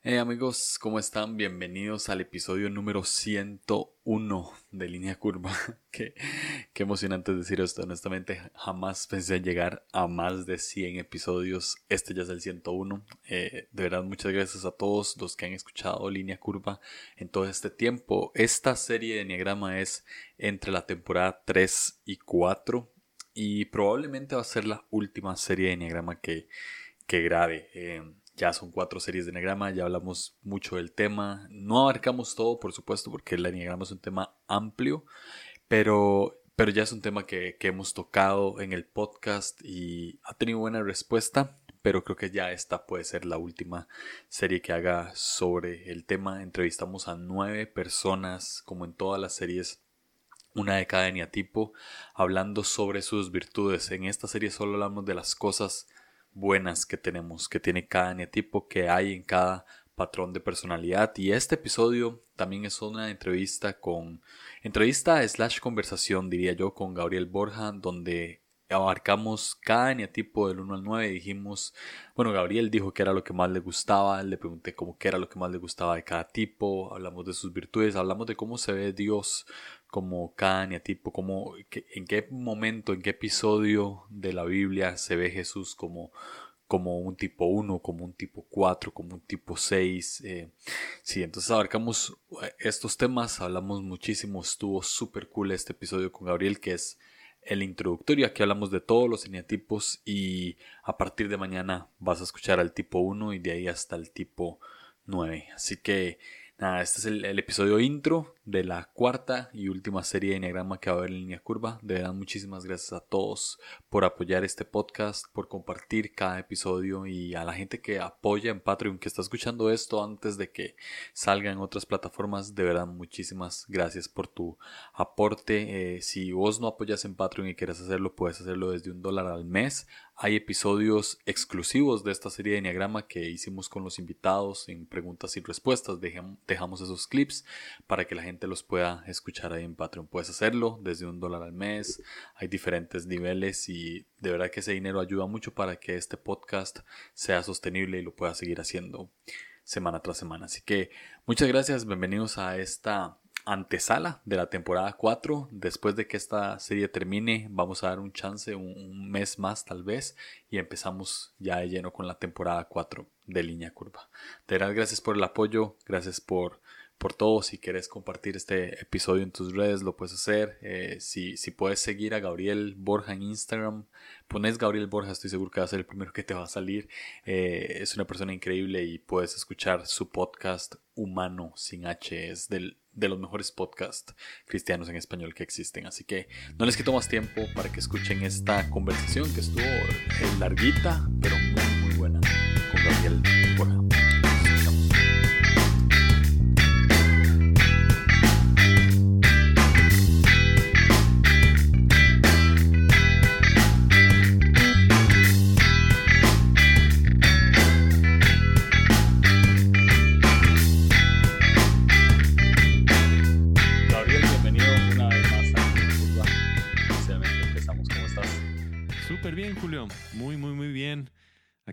Hey amigos, ¿cómo están? Bienvenidos al episodio número 101 de Línea Curva. qué, qué emocionante decir esto, honestamente jamás pensé en llegar a más de 100 episodios. Este ya es el 101. Eh, de verdad, muchas gracias a todos los que han escuchado Línea Curva en todo este tiempo. Esta serie de Enneagrama es entre la temporada 3 y 4 y probablemente va a ser la última serie de Enneagrama que, que grabe. Eh, ya son cuatro series de Enneagrama, ya hablamos mucho del tema. No abarcamos todo, por supuesto, porque el Enneagrama es un tema amplio, pero, pero ya es un tema que, que hemos tocado en el podcast y ha tenido buena respuesta. Pero creo que ya esta puede ser la última serie que haga sobre el tema. Entrevistamos a nueve personas, como en todas las series una de cada eneatipo, hablando sobre sus virtudes. En esta serie solo hablamos de las cosas buenas que tenemos, que tiene cada eneatipo, que hay en cada patrón de personalidad. Y este episodio también es una entrevista con, entrevista slash conversación, diría yo, con Gabriel Borja, donde abarcamos cada eneatipo del 1 al 9 y dijimos, bueno, Gabriel dijo que era lo que más le gustaba, le pregunté cómo era lo que más le gustaba de cada tipo, hablamos de sus virtudes, hablamos de cómo se ve Dios como cada eneatipo, cómo, en qué momento, en qué episodio de la Biblia se ve Jesús como, como un tipo 1, como un tipo 4, como un tipo 6. Eh, sí, entonces abarcamos eh, estos temas, hablamos muchísimo, estuvo súper cool este episodio con Gabriel, que es el introductorio. Aquí hablamos de todos los eneatipos y a partir de mañana vas a escuchar al tipo 1 y de ahí hasta el tipo 9. Así que Nada, este es el, episodio intro de la cuarta y última serie de Enneagrama que va a haber en línea curva. De verdad, muchísimas gracias a todos por apoyar este podcast, por compartir cada episodio y a la gente que apoya en Patreon, que está escuchando esto antes de que salga en otras plataformas. De verdad, muchísimas gracias por tu aporte. Eh, si vos no apoyas en Patreon y quieres hacerlo, puedes hacerlo desde un dólar al mes hay episodios exclusivos de esta serie de Enneagrama que hicimos con los invitados en preguntas y respuestas. Dejamos esos clips para que la gente los pueda escuchar ahí en Patreon. Puedes hacerlo desde un dólar al mes. Hay diferentes niveles y de verdad que ese dinero ayuda mucho para que este podcast sea sostenible y lo pueda seguir haciendo semana tras semana. Así que muchas gracias. Bienvenidos a esta antesala de la temporada 4. Después de que esta serie termine, vamos a dar un chance, un, mes más tal vez, y empezamos ya de lleno con la temporada 4 de Línea Curva. De verdad, gracias por el apoyo, gracias por, por todo. Si quieres compartir este episodio en tus redes, lo puedes hacer. Eh, si, si puedes seguir a Gabriel Borja en Instagram, pones Gabriel Borja, estoy seguro que va a ser el primero que te va a salir. Eh, es una persona increíble y puedes escuchar su podcast Humano sin H. Es del de los mejores podcasts cristianos en español que existen. Así que no les quito más tiempo para que escuchen esta conversación que estuvo larguita, pero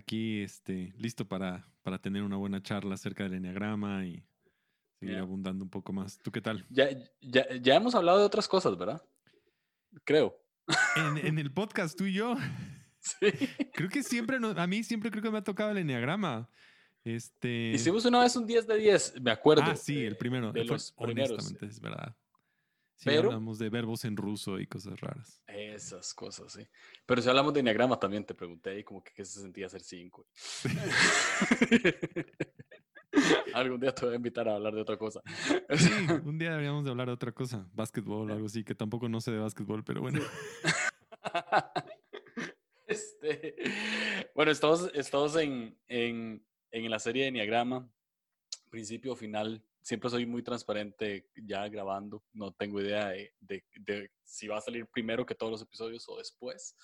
aquí este, listo para, para tener una buena charla acerca del enneagrama y seguir abundando un poco más. ¿Tú qué tal? Ya, ya, ya, hemos hablado de otras cosas, ¿verdad? Creo. En, en el podcast, tú y yo. Sí. Creo que siempre, a mí siempre creo que me ha tocado el enneagrama. Este... Hicimos una vez un 10 de 10, me acuerdo. Ah, sí, el primero. De los primeros. Honestamente, es verdad. Sí, hablamos de verbos en ruso y cosas raras. Esas cosas, sí. Pero si hablamos de enneagrama también, te pregunté ahí como que qué se sentía ser cinco. Algún día te voy a invitar a hablar de otra cosa. sí, un día deberíamos de hablar de otra cosa, básquetbol o algo así, que tampoco no sé de básquetbol, pero bueno. Este, bueno, estamos, estamos en, en, en la serie de Enneagrama, principio, final, siempre soy muy transparente ya grabando. No tengo idea de, si va a salir primero que todos los episodios o después.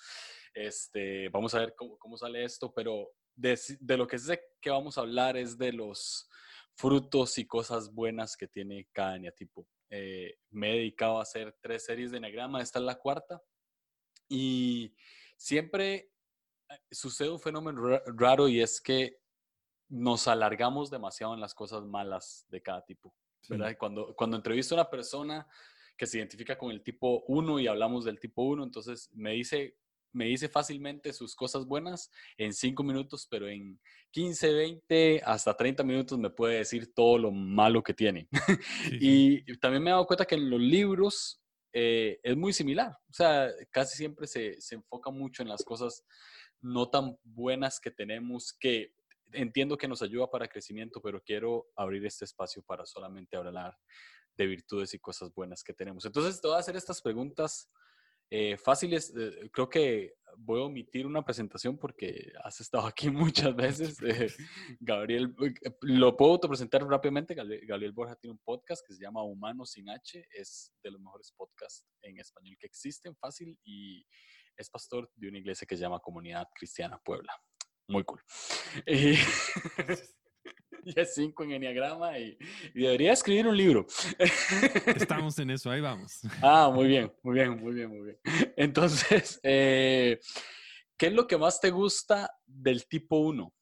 Este, vamos a ver cómo, sale esto, pero de, lo que sé que vamos a hablar es de los frutos y cosas buenas que tiene cada eneatipo. Eh, me he dedicado a hacer tres series de eneagrama, esta es la cuarta, y siempre eh, sucede un fenómeno raro y es que nos alargamos demasiado en las cosas malas de cada tipo. ¿verdad? Cuando, cuando entrevisto a una persona que se identifica con el tipo 1 y hablamos del tipo 1, entonces me dice, me dice fácilmente sus cosas buenas en 5 minutos, pero en 15, 20, hasta 30 minutos me puede decir todo lo malo que tiene. y también me he dado cuenta que en los libros eh, es muy similar. O sea, casi siempre se, se enfoca mucho en las cosas no tan buenas que tenemos que entiendo que nos ayuda para crecimiento, pero quiero abrir este espacio para solamente hablar de virtudes y cosas buenas que tenemos. Entonces, te voy a hacer estas preguntas eh, fáciles. Eh, creo que voy a omitir una presentación porque has estado aquí muchas veces. Eh, Gabriel, lo puedo presentar rápidamente. Gabriel Borja tiene un podcast que se llama Humano sin H. Es de los mejores podcasts en español que existen, fácil, y es pastor de una iglesia que se llama Comunidad Cristiana Puebla muy cool. Y, es cinco en Enneagrama y, debería escribir un libro. Estamos en eso, ahí vamos. Ah, muy bien, muy bien, muy bien, muy bien. Entonces, eh, ¿qué es lo que más te gusta del tipo 1?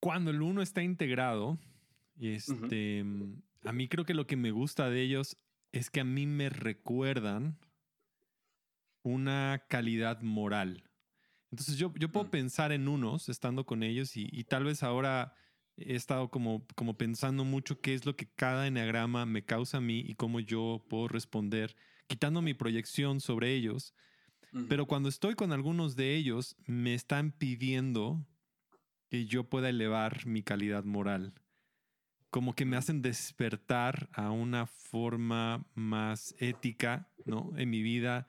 Cuando el 1 está integrado, este, a mí creo que lo que me gusta de ellos es que a mí me recuerdan una calidad moral. Entonces yo, yo puedo mm. pensar en unos estando con ellos y, tal vez ahora he estado como, como pensando mucho qué es lo que cada eneagrama me causa a mí y cómo yo puedo responder, quitando mi proyección sobre ellos. Pero cuando estoy con algunos de ellos, me están pidiendo que yo pueda elevar mi calidad moral. Como que me mm. hacen despertar a una forma más ética, ¿no? En mi vida,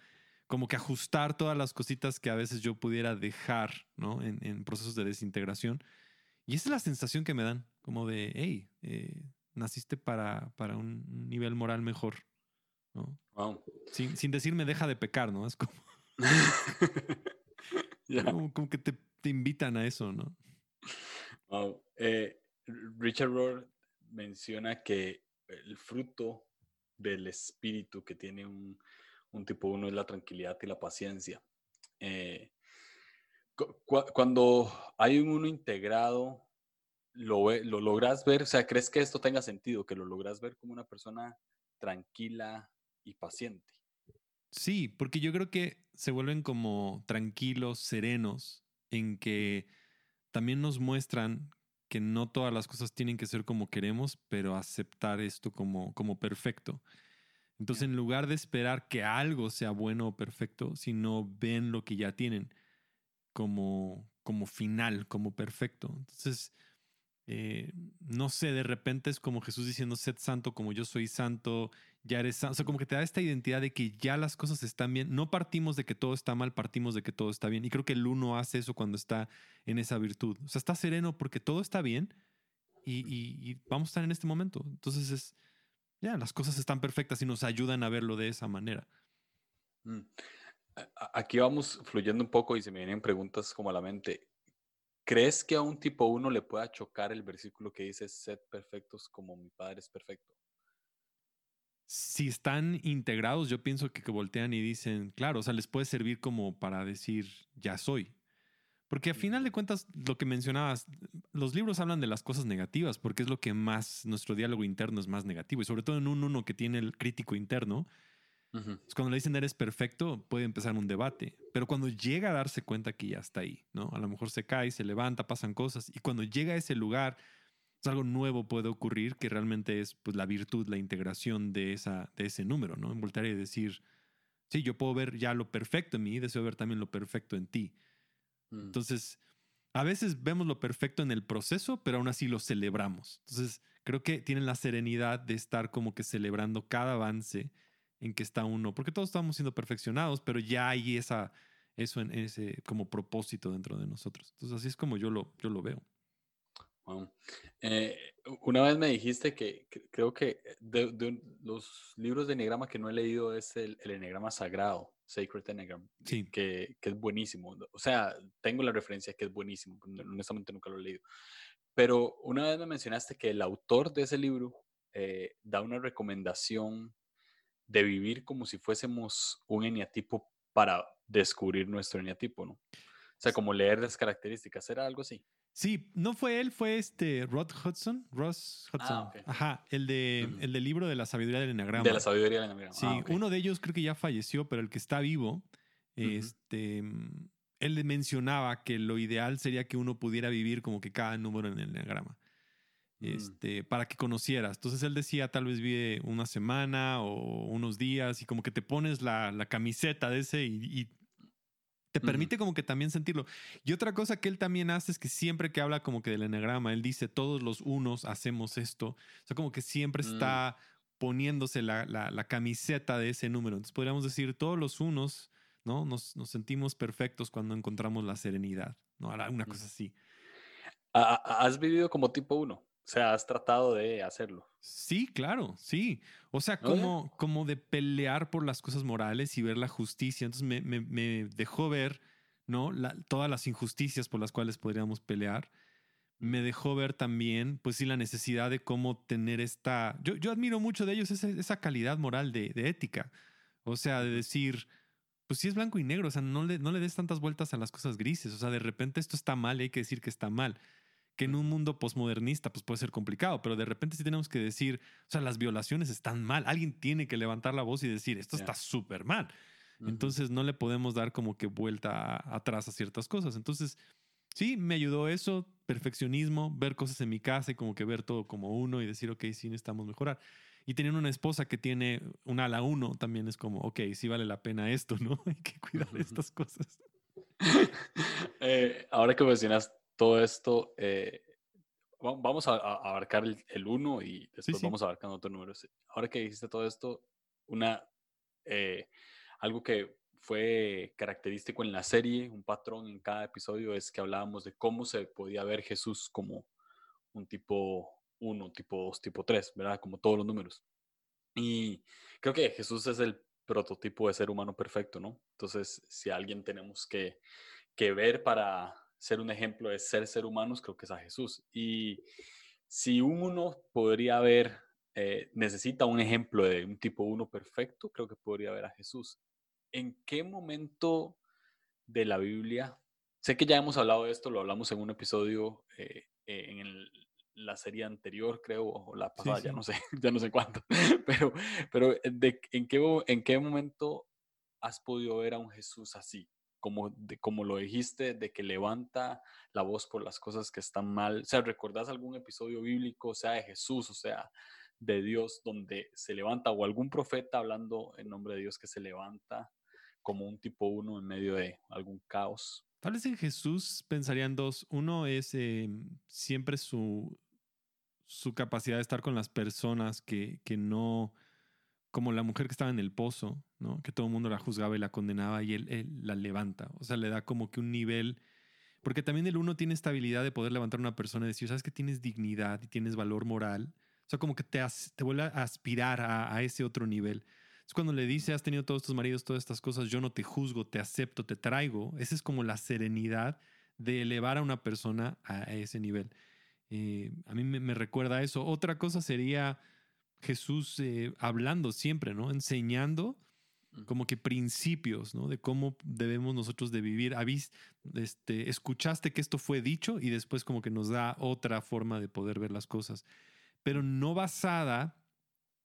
como que ajustar todas las cositas que a veces yo pudiera dejar, ¿no? En, procesos de desintegración. Y esa es la sensación que me dan, como de, hey, eh, naciste para, para, un nivel moral mejor, ¿no? Wow. Sin, sin decirme deja de pecar, ¿no? Es como... como, que te, te, invitan a eso, ¿no? Wow. Eh, Richard Rohr menciona que el fruto del espíritu que tiene un, un tipo uno es la tranquilidad y la paciencia. Eh, cuando hay un uno integrado, lo, lo logras ver, o sea, ¿crees que esto tenga sentido? Que lo logras ver como una persona tranquila y paciente. Sí, porque yo creo que se vuelven como tranquilos, serenos, en que también nos muestran que no todas las cosas tienen que ser como queremos, pero aceptar esto como, como perfecto. Entonces, en lugar de esperar que algo sea bueno o perfecto, sino ven lo que ya tienen como, como final, como perfecto. Entonces, eh, no sé, de repente es como Jesús diciendo, sed santo como yo soy santo, ya eres santo. O sea, como que te da esta identidad de que ya las cosas están bien. No partimos de que todo está mal, partimos de que todo está bien. Y creo que el uno hace eso cuando está en esa virtud. O sea, está sereno porque todo está bien y, y vamos a estar en este momento. Entonces es ya, las cosas están perfectas y nos ayudan a verlo de esa manera. Mm. Aquí vamos fluyendo un poco y se me vienen preguntas como a la mente. ¿Crees que a un tipo 1 le pueda chocar el versículo que dice, sed perfectos como mi Padre es perfecto? Si están integrados, yo pienso que, que voltean y dicen, claro, o sea, les puede servir como para decir, ya soy, porque a final de cuentas, lo que mencionabas, los libros hablan de las cosas negativas, porque es lo que más, nuestro diálogo interno es más negativo, y sobre todo en un uno que tiene el crítico interno, cuando le dicen eres perfecto, puede empezar un debate, pero cuando llega a darse cuenta que ya está ahí, ¿no? A lo mejor se cae, se levanta, pasan cosas, y cuando llega a ese lugar, pues, algo nuevo puede ocurrir que realmente es pues, la virtud, la integración de, esa, de ese número, ¿no? En voltear y decir, sí, yo puedo ver ya lo perfecto en mí, deseo ver también lo perfecto en ti. Mm. Entonces, a veces vemos lo perfecto en el proceso, pero aún así lo celebramos. Entonces, creo que tienen la serenidad de estar como que celebrando cada avance en que está uno, porque todos estamos siendo perfeccionados, pero ya hay esa, eso en ese como propósito dentro de nosotros. Entonces, así es como yo lo, yo lo veo. Eh, una vez me dijiste que, creo que de, los libros de Enneagrama que no he leído es el, el Enneagrama Sagrado. Sacred Enneagram, que, que, es buenísimo. O sea, tengo la referencia que es buenísimo, honestamente nunca lo he leído. Pero una vez me mencionaste que el autor de ese libro eh, da una recomendación de vivir como si fuésemos un eneatipo para descubrir nuestro eneatipo, ¿no? O sea, como leer las características, ¿era algo así? Sí, no fue él, fue este Rod Hudson, Ross Hudson. Ah, ok. Ajá, el de el del libro de la sabiduría del enagrama. De la sabiduría del enneagrama. Sí, Ah, uno de ellos creo que ya falleció, pero el que está vivo, este, mm, él mencionaba que lo ideal sería que uno pudiera vivir como que cada número en el enneagrama. Mm. Este, para que conocieras. Entonces él decía, tal vez vive una semana o unos días y como que te pones la, la camiseta de ese y, y te permite como que también sentirlo. Y otra cosa que él también hace es que siempre que habla como que del enagrama, él dice, todos los unos hacemos esto. O sea, como que siempre Mm. está poniéndose la, la- la camiseta de ese número. Entonces podríamos decir, todos los unos, ¿no? Nos, nos sentimos perfectos cuando encontramos la serenidad, ¿no? Ahora, Una cosa así. ¿Ha- ha- ¿Has vivido como tipo uno? O sea, has tratado de hacerlo. Sí, claro, sí. O sea, como, como de pelear por las cosas morales y ver la justicia. Entonces me, me- me dejó ver, ¿no? La- todas las injusticias por las cuales podríamos pelear. Me dejó ver también, pues sí, la necesidad de cómo tener esta... Yo, yo admiro mucho de ellos esa, esa calidad moral de, de ética. O sea, de decir, pues sí es blanco y negro, o sea, no le, no le des tantas vueltas a las cosas grises. O sea, de repente esto está mal y hay que decir que está mal. Que en un mundo posmodernista pues puede ser complicado, pero de repente sí tenemos que decir, o sea, las violaciones están mal. Alguien tiene que levantar la voz y decir, esto Ya. está súper mal. Ujú. Entonces no le podemos dar como que vuelta atrás a ciertas cosas. Entonces, sí, me ayudó eso, perfeccionismo, ver cosas en mi casa y como que ver todo como uno y decir, ok, sí necesitamos mejorar. Y teniendo una esposa que tiene una ala uno, también es como, ok, sí vale la pena esto, ¿no? Hay que cuidar de estas cosas. Eh, ahora que mencionas todo esto, eh, va- vamos a, abarcar el, el uno y después sí. vamos abarcando otros números. Ahora que dijiste todo esto, una, eh, algo que fue característico en la serie, un patrón en cada episodio, es que hablábamos de cómo se podía ver Jesús como un tipo 1, tipo 2, tipo 3, ¿verdad? Como todos los números. Y creo que Jesús es el prototipo de ser humano perfecto, ¿no? Entonces, si a alguien tenemos que, que ver para ser un ejemplo de ser ser humanos, creo que es a Jesús. Y si un uno podría ver, eh, necesita un ejemplo de un tipo uno perfecto, creo que podría ver a Jesús. ¿En qué momento de la Biblia? Sé que ya hemos hablado de esto, lo hablamos en un episodio eh, eh, en el- la serie anterior, creo, o la pasada, ya sí. no sé, ya no sé cuánto, pero, pero eh, de, ¿en, qué, ¿en qué momento has podido ver a un Jesús así? Como, de, como lo dijiste, de que levanta la voz por las cosas que están mal. O sea, ¿recordás algún episodio bíblico, sea de Jesús, o sea, de Dios, donde se levanta, o algún profeta hablando en nombre de Dios que se levanta como un tipo uno en medio de algún caos? Tal vez en Jesús pensarían dos. Uno es eh, siempre su, su capacidad de estar con las personas que, que no, como la mujer que estaba en el pozo, ¿no? Que todo el mundo la juzgaba y la condenaba y él, la levanta. O sea, le da como que un nivel, porque también el uno tiene esta habilidad de poder levantar a una persona y decir, sabes que tienes dignidad y tienes valor moral. O sea, como que te, as- te vuelve a aspirar a, ese otro nivel. Es cuando le dice, has tenido todos tus maridos, todas estas cosas, yo no te juzgo, te acepto, te traigo. Esa es como la serenidad de elevar a una persona a ese nivel. Eh, a mí me, recuerda eso. Otra cosa sería Jesús eh, hablando siempre, ¿no? Enseñando como que principios, ¿no? De cómo debemos nosotros de vivir. Habís, este, escuchaste que esto fue dicho y después como que nos da otra forma de poder ver las cosas, pero no basada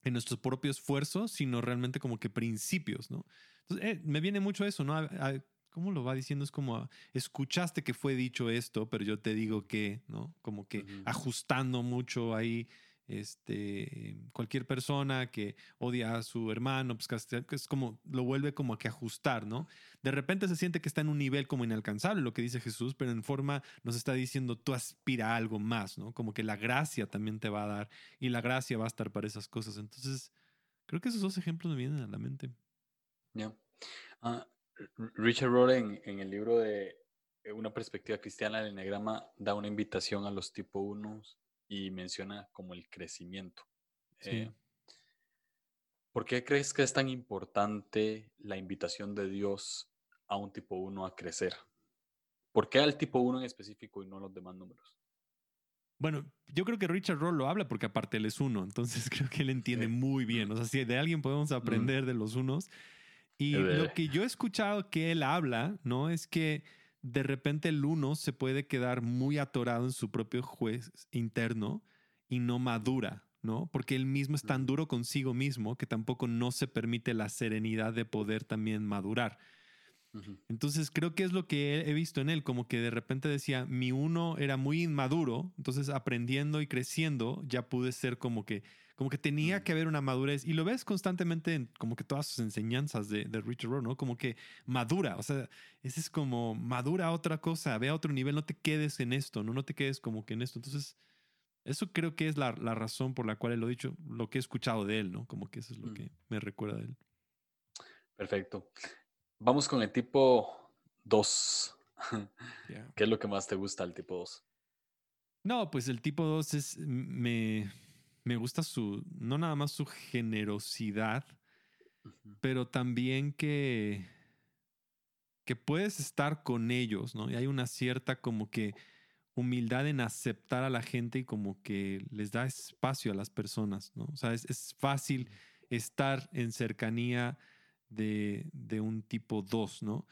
en nuestro propio esfuerzo, sino realmente como que principios, ¿no? Entonces, eh, me viene mucho eso, ¿no? A- a- ¿Cómo lo va diciendo? Es como, escuchaste que fue dicho esto, pero yo te digo que, ¿no? Como que ajustando mucho ahí, este, cualquier persona que odia a su hermano, pues es como, lo vuelve como a que ajustar, ¿no? De repente se siente que está en un nivel como inalcanzable, lo que dice Jesús, pero en forma nos está diciendo, tú aspira a algo más, ¿no? Como que la gracia también te va a dar y la gracia va a estar para esas cosas. Entonces, creo que esos dos ejemplos me vienen a la mente. Ya. Ah, R- Richard Rohr en, el libro de eh, Una perspectiva cristiana del enneagrama da una invitación a los tipo 1 y menciona como el crecimiento. Sí. Eh, ¿Por qué crees que es tan importante la invitación de Dios a un tipo 1 a crecer? ¿Por qué al tipo 1 en específico y no a los demás números? Bueno, yo creo que Richard Roll lo habla porque aparte él es uno, entonces creo que él entiende Sí. muy bien. O sea, si de alguien podemos aprender de los unos. Y de- lo que yo he escuchado que él habla, ¿no? Es que de repente el uno se puede quedar muy atorado en su propio juez interno y no madura, ¿no? Porque él mismo es tan duro consigo mismo que tampoco no se permite la serenidad de poder también madurar. Entonces creo que es lo que he visto en él, como que de repente decía, mi uno era muy inmaduro, entonces aprendiendo y creciendo ya pude ser como que, como que tenía que haber una madurez y lo ves constantemente en como que todas sus enseñanzas de, de Richard Rohr, ¿no? Como que madura, o sea, ese es como madura otra cosa, ve a otro nivel, no te quedes en esto, no, no te quedes como que en esto. Entonces, eso creo que es la, la razón por la cual lo he dicho, lo que he escuchado de él, ¿no? Como que eso es lo mm. que me recuerda de él. Perfecto. Vamos con el tipo 2. ¿Qué es lo que más te gusta del tipo 2? No, pues el tipo 2 es. Me, me gusta su. No nada más su generosidad, pero también que. que puedes estar con ellos, ¿no? Y hay una cierta como que humildad en aceptar a la gente y como que les da espacio a las personas, ¿no? O sea, es, es fácil estar en cercanía de, un tipo 2, ¿no?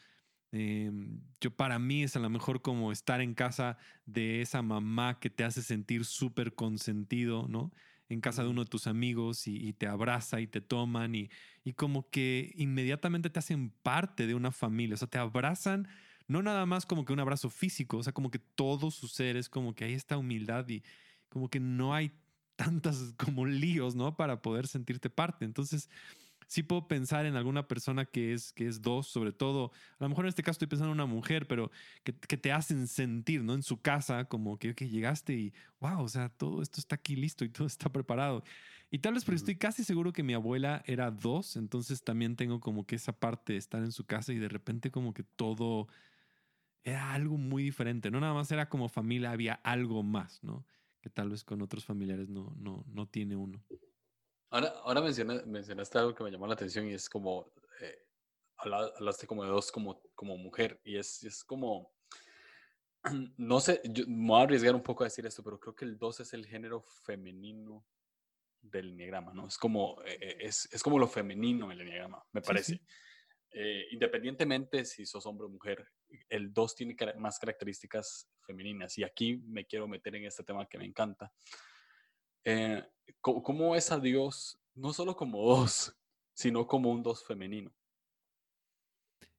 Em, yo para mí es a lo mejor como estar en casa de esa mamá que te hace sentir súper consentido, ¿no? En casa de uno de tus amigos y, te abraza y te toman y, y, como que inmediatamente te hacen parte de una familia, o sea, te abrazan, no nada más como que un abrazo físico, o sea, como que todo su ser es como que hay esta humildad y como que no hay tantas como líos, ¿no? Para poder sentirte parte. Entonces, sí puedo pensar en alguna persona que es, que es dos, sobre todo, a lo mejor en este caso estoy pensando en una mujer, pero que, te hacen sentir, ¿no? En su casa, como que, llegaste y, wow, o sea, todo esto está aquí listo y todo está preparado. Y tal vez porque estoy casi seguro que mi abuela era dos, entonces también tengo como que esa parte de estar en su casa y de repente como que todo era algo muy diferente, no nada más era como familia, había algo más, ¿no? Que tal vez con otros familiares no, no, no tiene uno. Ahora, ahora mencionaste algo que me llamó la atención y es como, eh, hablaste como de dos como, como mujer y es, es como, no sé, yo me voy a arriesgar un poco a decir esto, pero creo que el dos es el género femenino del enneagrama, ¿no? Es como, eh, eh, es, es, como lo femenino el enneagrama, me parece. independientemente si sos hombre o mujer, el dos tiene más características femeninas y aquí me quiero meter en este tema que me encanta eh, ¿cómo, es a Dios no solo como dos, sino como un dos femenino?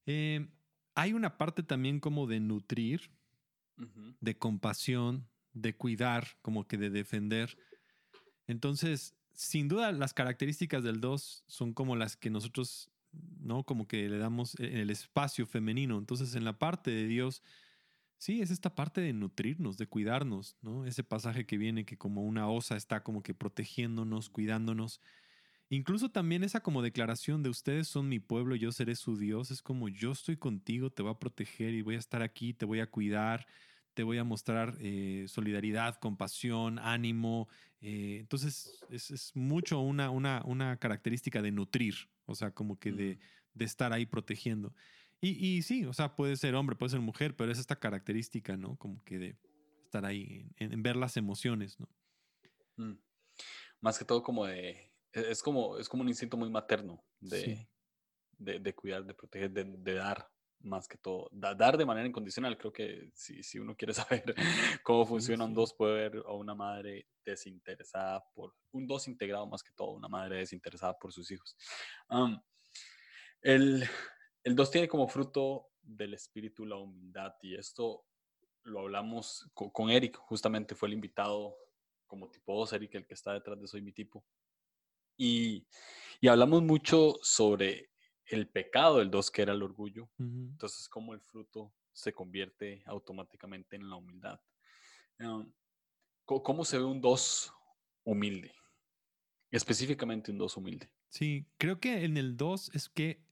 Eh, hay una parte también como de nutrir, de compasión, de cuidar, como que de defender. Entonces, sin duda, las características del dos son como las que nosotros, ¿no? Como que le damos en el espacio femenino. Entonces, en la parte de Dios, Sí, es esta parte de nutrirnos, de cuidarnos, ¿no? Ese pasaje que viene que como una osa está como que protegiéndonos, cuidándonos. Incluso también esa como declaración de ustedes son mi pueblo, yo seré su Dios, es como yo estoy contigo, te voy a proteger y voy a estar aquí, te voy a cuidar, te voy a mostrar eh, solidaridad, compasión, ánimo. Eh, entonces es, mucho una, una, una, característica de nutrir, o sea, como que de, de estar ahí protegiendo. Y, sí, o sea, puede ser hombre, puede ser mujer, pero es esta característica, ¿no? Como que de estar ahí, en, ver las emociones, ¿no? Mm. Más que todo como de, e, es como, es como un instinto muy materno de, de, cuidar, de proteger, de, dar, más que todo. dar de manera incondicional, creo que si, si uno quiere saber cómo funciona un dos, puede ver a una madre desinteresada por, un dos integrado más que todo, una madre desinteresada por sus hijos. el, el 2 tiene como fruto del espíritu la humildad y esto lo hablamos con, Eric, justamente fue el invitado como tipo 2, Eric, el que está detrás de Soy mi tipo. Y, hablamos mucho sobre el pecado del 2, que era el orgullo. Entonces, cómo el fruto se convierte automáticamente en la humildad. Em, ¿Cómo se ve un 2 humilde? Específicamente un 2 humilde. Sí, creo que en el 2 es que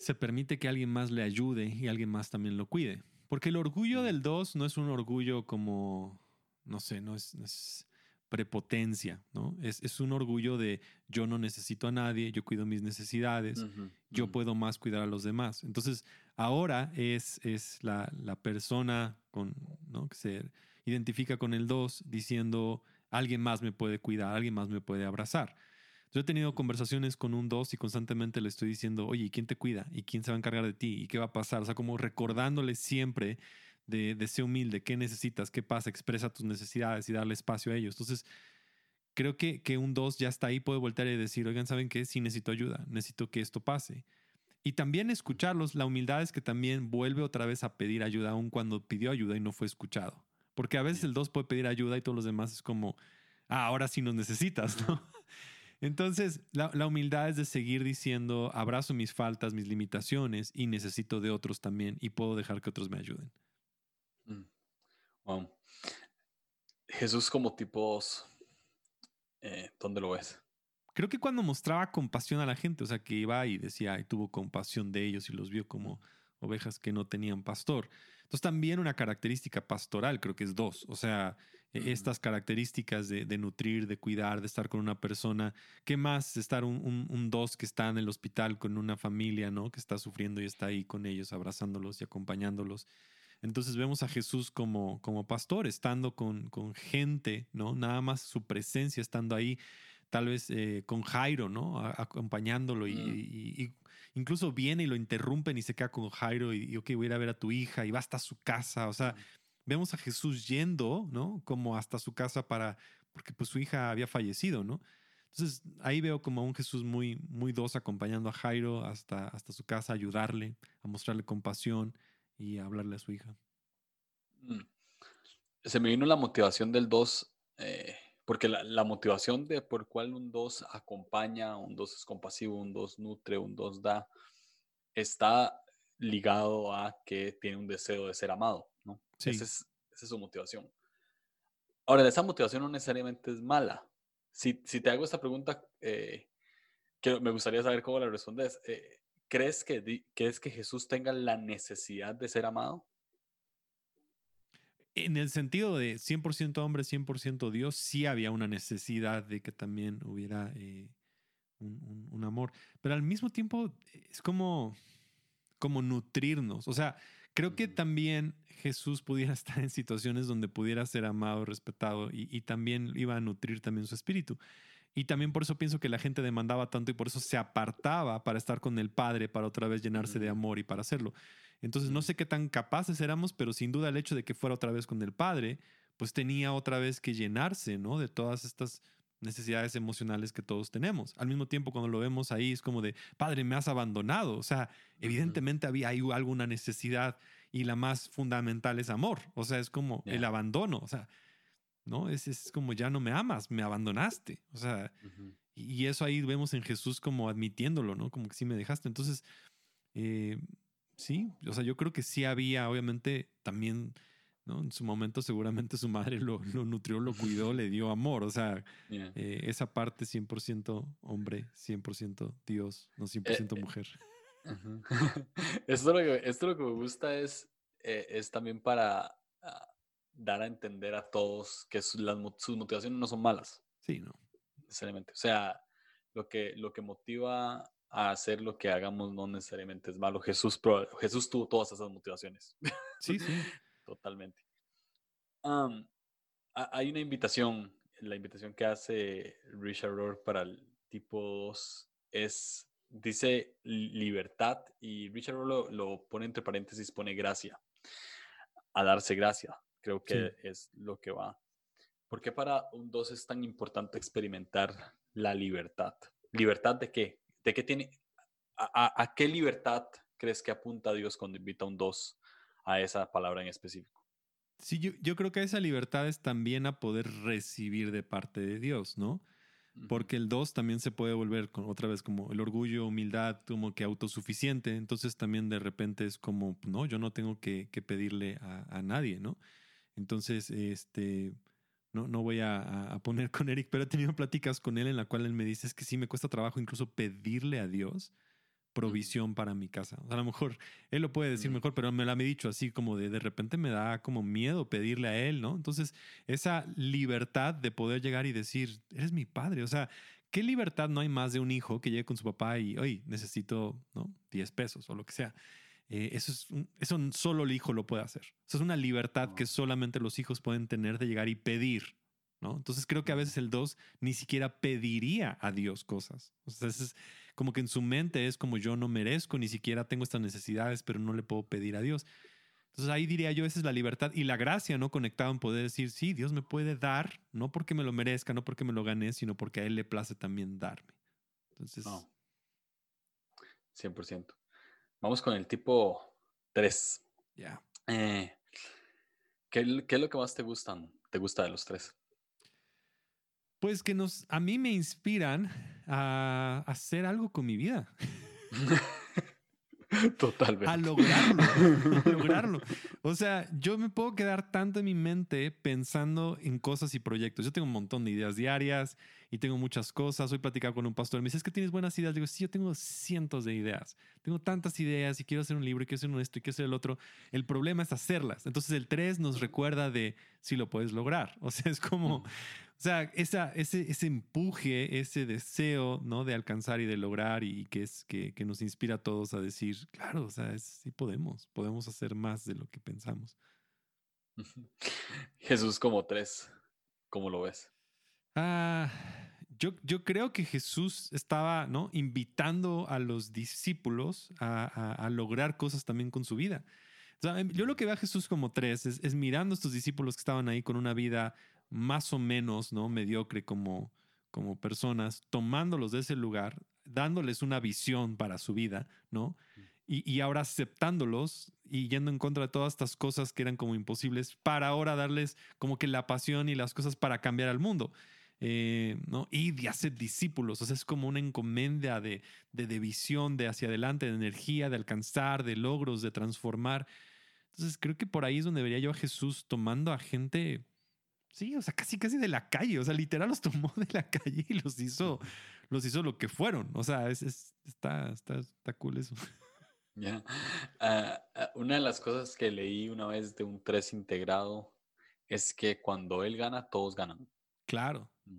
se permite que alguien más le ayude y alguien más también lo cuide. Porque el orgullo del dos no es un orgullo como, no sé, no es, prepotencia, ¿no? Es, un orgullo de yo no necesito a nadie, yo cuido mis necesidades, yo puedo más cuidar a los demás. Entonces, ahora es, es la, persona con, ¿no? que se identifica con el dos diciendo, alguien más me puede cuidar, alguien más me puede abrazar. Yo he tenido conversaciones con un dos y constantemente le estoy diciendo, oye, ¿quién te cuida? ¿Y quién se va a encargar de ti? ¿Y qué va a pasar? O sea, como recordándole siempre de, de ser humilde, qué necesitas, qué pasa, expresa tus necesidades y darle espacio a ellos. Entonces, creo que, que un dos ya está ahí, puede voltear y decir, oigan, ¿saben qué? Sí necesito ayuda, necesito que esto pase. Y también escucharlos, la humildad es que también vuelve otra vez a pedir ayuda, aun cuando pidió ayuda y no fue escuchado. Porque a veces el dos puede pedir ayuda y todos los demás es como, ah, ahora sí nos necesitas, ¿no? Entonces, la, la, humildad es de seguir diciendo, abrazo mis faltas, mis limitaciones y necesito de otros también y puedo dejar que otros me ayuden. Mm. Wow. Jesús como tipos, eh, ¿dónde lo ves? Creo que cuando mostraba compasión a la gente, o sea, que iba y decía, y tuvo compasión de ellos y los vio como ovejas que no tenían pastor. Entonces también una característica pastoral, creo que es dos, o sea, e, estas características de, de, nutrir, de cuidar, de estar con una persona, ¿qué más estar un, un, un, dos que está en el hospital con una familia, ¿no? Que está sufriendo y está ahí con ellos, abrazándolos y acompañándolos. Entonces vemos a Jesús como, como pastor, estando con, con gente, ¿no? Nada más su presencia estando ahí, tal vez eh, con Jairo, ¿no? A, acompañándolo y, mm. y, y, incluso viene y lo interrumpen y se queda con Jairo y, y, ok, voy a ir a ver a tu hija y va hasta su casa, o sea, vemos a Jesús yendo, ¿no? Como hasta su casa para, porque pues su hija había fallecido, ¿no? Entonces ahí veo como a un Jesús muy, muy dos acompañando a Jairo hasta, hasta su casa, ayudarle, a mostrarle compasión y a hablarle a su hija. Mm. Se me vino la motivación del dos, eh, porque la, la, motivación de por cual un dos acompaña, un dos es compasivo, un dos nutre, un dos da, está ligado a que tiene un deseo de ser amado. Esa, es, esa, es, su motivación. Ahora, esa motivación no necesariamente es mala. Si, si te hago esta pregunta, eh, que me gustaría saber cómo la respondes. Eh, ¿crees, que, ¿Crees que Jesús tenga la necesidad de ser amado? En el sentido de 100% hombre, 100% Dios, sí había una necesidad de que también hubiera eh, un, un, un, amor. Pero al mismo tiempo es como, como nutrirnos. O sea, Creo que también Jesús pudiera estar en situaciones donde pudiera ser amado, respetado y, y, también iba a nutrir también su espíritu. Y también por eso pienso que la gente demandaba tanto y por eso se apartaba para estar con el Padre, para otra vez llenarse de amor y para hacerlo. Entonces no sé qué tan capaces éramos, pero sin duda el hecho de que fuera otra vez con el Padre, pues tenía otra vez que llenarse, ¿no? De todas estas necesidades emocionales que todos tenemos. Al mismo tiempo, cuando lo vemos ahí, es como de, Padre, me has abandonado. O sea, evidentemente había ahí alguna necesidad y la más fundamental es amor. O sea, es como yeah. el abandono. O sea, ¿no? Es, es, como ya no me amas, me abandonaste. O sea, uh -huh. y eso ahí vemos en Jesús como admitiéndolo, ¿no? Como que sí me dejaste. Entonces, eh, sí, o sea, yo creo que sí había, obviamente, también ¿no? En su momento seguramente su madre lo, lo nutrió, lo cuidó, le dio amor. O sea, yeah. eh, esa parte 100% hombre, 100% Dios, no 100% eh, mujer. Uh -huh. esto, lo que, esto lo que me gusta es, eh, es también para uh, dar a entender a todos que su, las, sus motivaciones no son malas. Sí, no. Necesariamente. O sea, lo que, lo que motiva a hacer lo que hagamos no necesariamente es malo. Jesús, Jesús tuvo todas esas motivaciones. Sí, sí. Totalmente. Um, hay una invitación, la invitación que hace Richard Rohr para el tipo 2 es, dice libertad y Richard Rohr lo, lo, pone entre paréntesis, pone gracia, a darse gracia, creo que sí. es lo que va. ¿Por qué para un 2 es tan importante experimentar la libertad? ¿Libertad de qué? ¿De qué tiene? ¿A, a, a qué libertad crees que apunta Dios cuando invita a un 2 a esa palabra en específico. Sí, yo, yo, creo que esa libertad es también a poder recibir de parte de Dios, ¿no? Porque el 2 también se puede volver con, otra vez como el orgullo, humildad, como que autosuficiente. Entonces también de repente es como, no, yo no tengo que, que pedirle a, a, nadie, ¿no? Entonces, este, no, no voy a, a, poner con Eric, pero he tenido pláticas con él en la cual él me dice, es que sí me cuesta trabajo incluso pedirle a Dios provisión para mi casa. O sea, a lo mejor él lo puede decir mejor, pero me lo ha dicho así como de de repente me da como miedo pedirle a él, ¿no? Entonces, esa libertad de poder llegar y decir, eres mi padre, o sea, ¿qué libertad no hay más de un hijo que llegue con su papá y, oye, necesito, ¿no? 10 pesos o lo que sea? Eh, eso, es un, eso solo el hijo lo puede hacer. Eso es una libertad que solamente los hijos pueden tener de llegar y pedir, ¿no? Entonces creo que a veces el 2 ni siquiera pediría a Dios cosas. O sea, es como que en su mente es como yo no merezco, ni siquiera tengo estas necesidades, pero no le puedo pedir a Dios. Entonces ahí diría yo, esa es la libertad y la gracia, ¿no? Conectado en poder decir, sí, Dios me puede dar, no porque me lo merezca, no porque me lo gane, sino porque a Él le place también darme. Entonces... 100%. Vamos con el tipo 3. Ya. Eh, ¿qué, ¿Qué es lo que más te gustan? ¿Te gusta de los tres? Pues que nos, a mí me inspiran a hacer algo con mi vida. Totalmente. A lograrlo, a lograrlo. O sea, yo me puedo quedar tanto en mi mente pensando en cosas y proyectos. Yo tengo un montón de ideas diarias y tengo muchas cosas. Hoy platicaba con un pastor, me dice, es que tienes buenas ideas. Digo, sí, yo tengo cientos de ideas. Tengo tantas ideas y quiero hacer un libro y quiero hacer un esto y quiero hacer el otro. El problema es hacerlas. Entonces el 3 nos recuerda de si lo puedes lograr. O sea, es como, o sea, esa, ese, ese empuje, ese deseo, ¿no? De alcanzar y de lograr y que es que, que nos inspira a todos a decir, claro, o sea, sí podemos, podemos hacer más de lo que pensamos. Jesús como tres, ¿cómo lo ves? Ah, yo, yo creo que Jesús estaba, ¿no? Invitando a los discípulos a, a, lograr cosas también con su vida. Yo lo que veo a Jesús como tres es, mirando a estos discípulos que estaban ahí con una vida más o menos, ¿no? Mediocre como, como personas, tomándolos de ese lugar, dándoles una visión para su vida, ¿no? Y, y, ahora aceptándolos y yendo en contra de todas estas cosas que eran como imposibles para ahora darles como que la pasión y las cosas para cambiar al mundo. Eh, ¿no? Y de hacer discípulos, o es como una encomienda de, de visión, de hacia adelante, de energía, de alcanzar, de logros, de transformar. Entonces creo que por ahí es donde vería yo a Jesús tomando a gente Sí, o sea, casi casi de la calle, o sea, literal los tomó de la calle y los hizo, los hizo lo que fueron. O sea, es, está, está, está cool eso. Ya. Ah, ah, una de las cosas que leí una vez de un 3 integrado es que cuando él gana, todos ganan. Claro. Mm.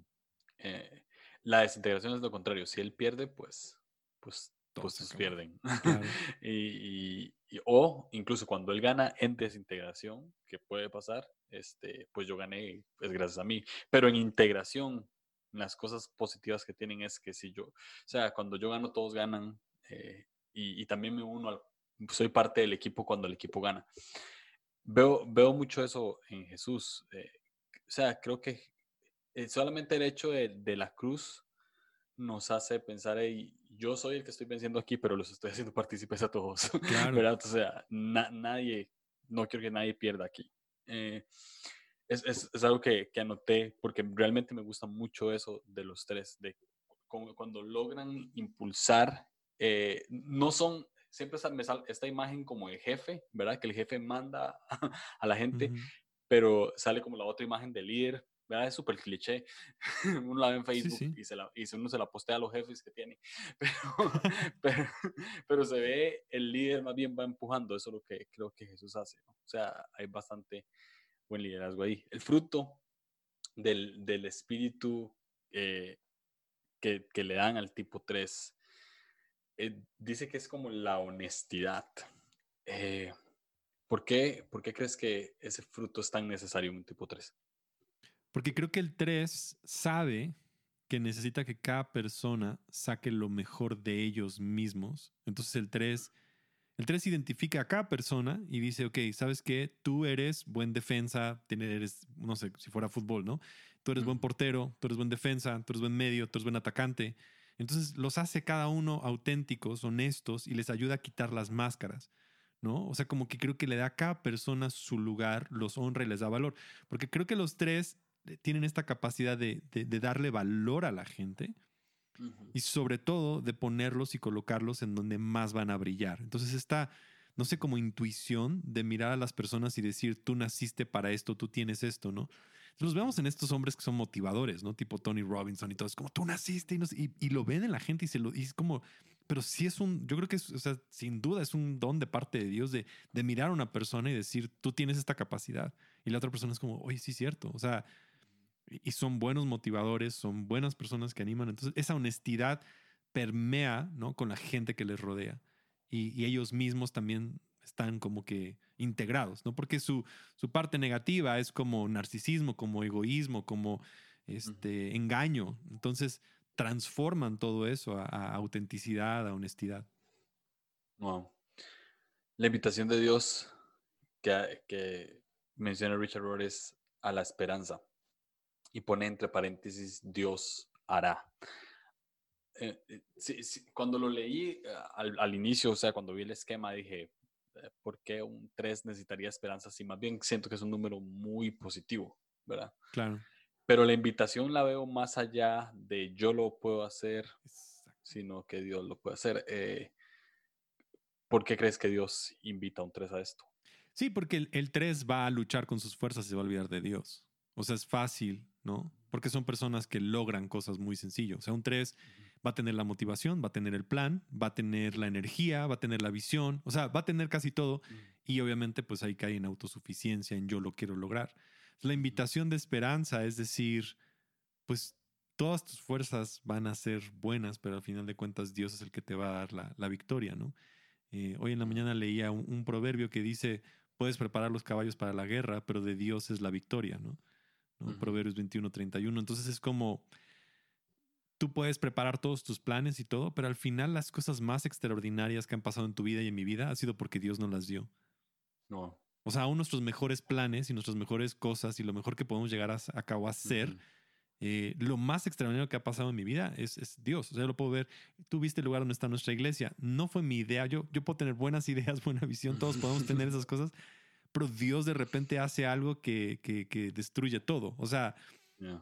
Eh, la desintegración es lo contrario. Si él pierde, pues, pues pues pierden. y, o incluso cuando él gana en desintegración, que puede pasar, este, pues yo gané, es gracias a mí. Pero en integración, las cosas positivas que tienen es que si yo, o sea, cuando yo gano, todos ganan. Eh, y, también me uno al, soy parte del equipo cuando el equipo gana. Veo, veo mucho eso en Jesús. Eh, o sea, creo que eh, solamente el hecho de, de la cruz nos hace pensar, hey, yo soy el que estoy venciendo aquí, pero los estoy haciendo partícipes a todos. Claro. ¿verdad? O sea, nadie, no quiero que nadie pierda aquí. Eh, es, es, es, algo que, que, anoté porque realmente me gusta mucho eso de los tres, de cuando logran impulsar, eh, no son, siempre está, me sale esta imagen como el jefe, ¿verdad? Que el jefe manda a la gente, pero sale como la otra imagen del líder, es súper cliché. uno la ve en Facebook Y, se la, y uno se la postea a los jefes que tiene. Pero, pero, se ve el líder más bien va empujando. Eso es lo que creo que Jesús hace. O sea, hay bastante buen liderazgo ahí. El fruto del, del espíritu eh, que, que, le dan al tipo 3 eh, dice que es como la honestidad. Eh, ¿por, qué, ¿Por qué crees que ese fruto es tan necesario en un tipo 3? Porque creo que el 3 sabe que necesita que cada persona saque lo mejor de ellos mismos. Entonces el 3, el 3 identifica a cada persona y dice, ok, ¿sabes qué? Tú eres buen defensa, eres, no sé, si fuera fútbol, ¿no? Tú eres buen portero, tú eres buen defensa, tú eres buen medio, tú eres buen atacante. Entonces los hace cada uno auténticos, honestos y les ayuda a quitar las máscaras. ¿no? O sea, como que creo que le da a cada persona su lugar, los honra y les da valor. Porque creo que los tres tienen esta capacidad de, darle valor a la gente y sobre todo de ponerlos y colocarlos en donde más van a brillar. Entonces esta, no sé, como intuición de mirar a las personas y decir, tú naciste para esto, tú tienes esto, ¿no? Los vemos en estos hombres que son motivadores, ¿no? Tipo Tony Robinson y todo. Es como, tú naciste y, y, lo ven en la gente y se lo y es como, pero sí es un, yo creo que es, o sea, sin duda es un don de parte de Dios de, de mirar a una persona y decir, tú tienes esta capacidad. Y la otra persona es como, oye, sí es cierto. O sea, y son buenos motivadores, son buenas personas que animan. Entonces, esa honestidad permea ¿no? con la gente que les rodea. Y, ellos mismos también están como que integrados, ¿no? Porque su, su parte negativa es como narcisismo, como egoísmo, como este, engaño. Entonces transforman todo eso a, autenticidad, a honestidad. Wow. La invitación de Dios que, que menciona Richard Rohr es a la esperanza y pone entre paréntesis Dios hará. Eh, eh, cuando lo leí eh, al, inicio, o sea, cuando vi el esquema, dije, ¿por qué un 3 necesitaría esperanza? Si más bien siento que es un número muy positivo, ¿verdad? Claro. Pero la invitación la veo más allá de yo lo puedo hacer, sino que Dios lo puede hacer. ¿Por qué crees que Dios invita a un 3 a esto? Sí, porque el, el 3 va a luchar con sus fuerzas y se va a olvidar de Dios. O sea, es fácil, ¿no? Porque son personas que logran cosas muy sencillas. O sea, un 3 va a tener la motivación, va a tener el plan, va a tener la energía, va a tener la visión, o sea, va a tener casi todo. Y obviamente, pues ahí cae en autosuficiencia, en yo lo quiero lograr. La invitación de esperanza es decir, pues todas tus fuerzas van a ser buenas, pero al final de cuentas Dios es el que te va a dar la, la victoria, ¿no? Eh, hoy en la mañana leía un, un proverbio que dice, puedes preparar los caballos para la guerra, pero de Dios es la victoria, ¿no? Proverbios 21, 31. Entonces es como, tú puedes preparar todos tus planes y todo, pero al final las cosas más extraordinarias que han pasado en tu vida y en mi vida ha sido porque Dios nos las dio. No. O sea, aún nuestros mejores planes y nuestras mejores cosas y lo mejor que podemos llegar a, cabo a hacer, eh, lo más extraordinario que ha pasado en mi vida es, es, Dios. O sea, lo puedo ver. Tú viste el lugar donde está nuestra iglesia. No fue mi idea. Yo, yo puedo tener buenas ideas, buena visión. Todos podemos tener esas cosas pero Dios de repente hace algo que, que, destruye todo. O sea,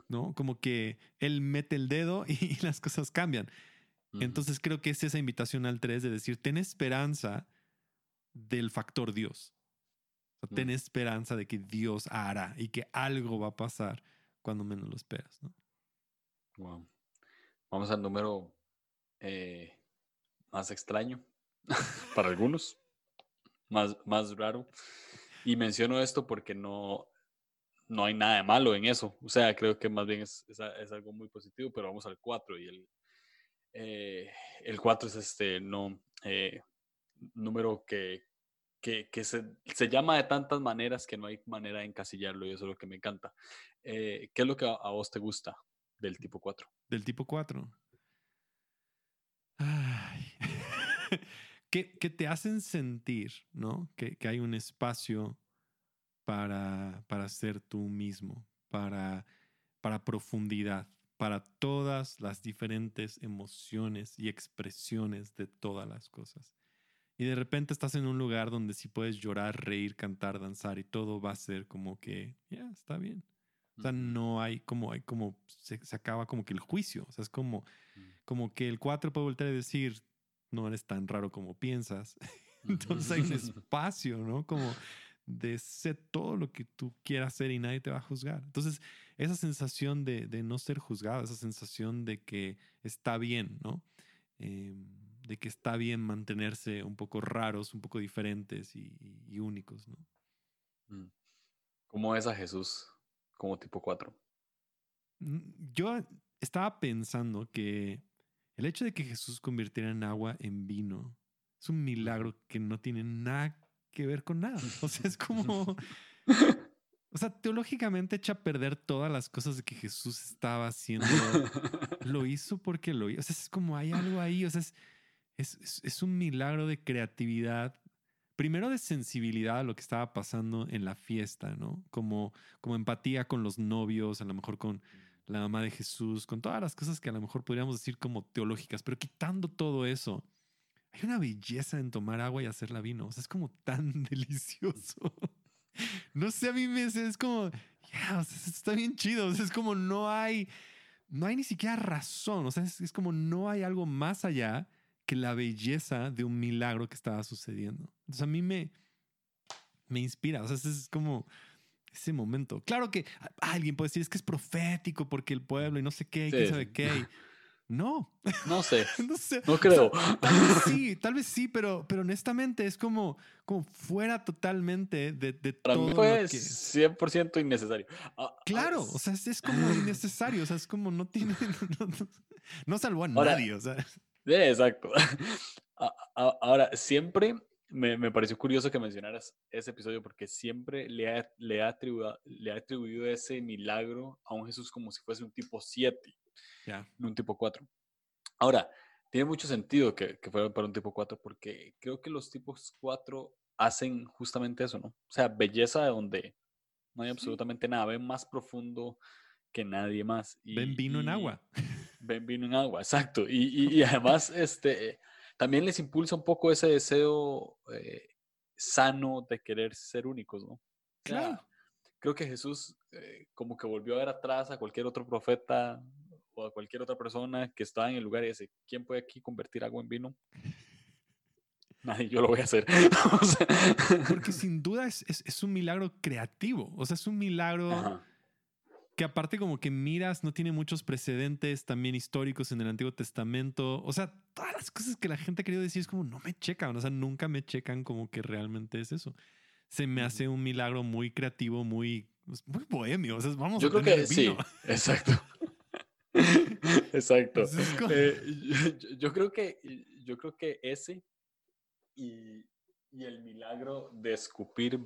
¿no? Como que Él mete el dedo y, las cosas cambian. Entonces creo que es esa invitación al 3 de decir, ten esperanza del factor Dios. ten mm. esperanza de que Dios hará y que algo va a pasar cuando menos lo esperas. ¿no? Wow. Vamos al número eh, más extraño para algunos, más, más raro. Y menciono esto porque no, no hay nada de malo en eso. O sea, creo que más bien es, es, algo muy positivo, pero vamos al 4 y el, eh, el 4 es este no, eh, número que, que, que se, se, llama de tantas maneras que no hay manera de encasillarlo y eso es lo que me encanta. Eh, ¿Qué es lo que a, vos te gusta del tipo 4? Del tipo 4. Ay. que, te hacen sentir, ¿no? Que, hay un espacio para, para ser tú mismo, para, para profundidad, para todas las diferentes emociones y expresiones de todas las cosas. Y de repente estás en un lugar donde sí puedes llorar, reír, cantar, danzar y todo va a ser como que, ya, está bien. O sea, no hay como, hay como, se, acaba como que el juicio. O sea, es como, mm. como que el 4 puede volver a decir, no eres tan raro como piensas. Entonces hay un espacio, ¿no? Como de ser todo lo que tú quieras ser y nadie te va a juzgar. Entonces, esa sensación de, no ser juzgado, esa sensación de que está bien, ¿no? Em, de que está bien mantenerse un poco raros, un poco diferentes y, únicos, ¿no? Mm. ¿Cómo es a Jesús como tipo 4? Mm, yo estaba pensando que el hecho de que Jesús convirtiera en agua en vino es un milagro que no tiene nada que ver con nada. O sea, es como... O sea, teológicamente echa a perder todas las cosas que Jesús estaba haciendo. Lo hizo porque lo hizo. O sea, es como hay algo ahí. O sea, es, es, es, un milagro de creatividad. Primero de sensibilidad a lo que estaba pasando en la fiesta, ¿no? Como, como empatía con los novios, a lo mejor con, la mamá de Jesús, con todas las cosas que a lo mejor podríamos decir como teológicas, pero quitando todo eso, hay una belleza en tomar agua y hacerla vino. O sea, es como tan delicioso. No sé, a mí me es como, ya, o sea, está bien chido. O sea, es como no hay, no hay ni siquiera razón. O sea, es, es como no hay algo más allá que la belleza de un milagro que estaba sucediendo. Entonces a mí me, me inspira. O sea, es como, ese momento. Claro que alguien puede decir es que es profético porque el pueblo y no sé qué, y quién sabe qué. No. No sé. no creo. tal vez sí, tal vez sí, pero, pero honestamente es como, como fuera totalmente de, de Para todo. Mí fue 100% innecesario. Ah, ah, claro, o sea, es, como innecesario. O sea, es como no tiene. No, salvó a nadie, o sea. exacto. Ahora, siempre me, me, pareció curioso que mencionaras ese episodio porque siempre le ha, le, ha atribuido, le ha atribuido ese milagro a un Jesús como si fuese un tipo 7, no un tipo 4. Ahora, tiene mucho sentido que, que fuera para un tipo 4 porque creo que los tipos 4 hacen justamente eso, ¿no? O sea, belleza de donde no hay absolutamente nada, ven más profundo que nadie más. Y, ven vino en agua. Ven vino en agua, exacto. Y, y además, este también les impulsa un poco ese deseo eh, sano de querer ser únicos, ¿no? claro. Creo que Jesús eh, como que volvió a ver atrás a cualquier otro profeta o a cualquier otra persona que estaba en el lugar y dice, ¿quién puede aquí convertir agua en vino? Nadie, yo lo voy a hacer. Porque sin duda es, es, un milagro creativo, o sea, es un milagro que aparte como que miras, no tiene muchos precedentes también históricos en el Antiguo Testamento. O sea, todas las cosas que la gente ha querido decir es como, no me checan, o sea, nunca me checan como que realmente es eso. Se me hace un milagro muy creativo, muy, pues, muy bohemio. O sea, vamos yo creo que sí, exacto. exacto. Eh, yo, creo que, yo creo que ese y, y el milagro de escupir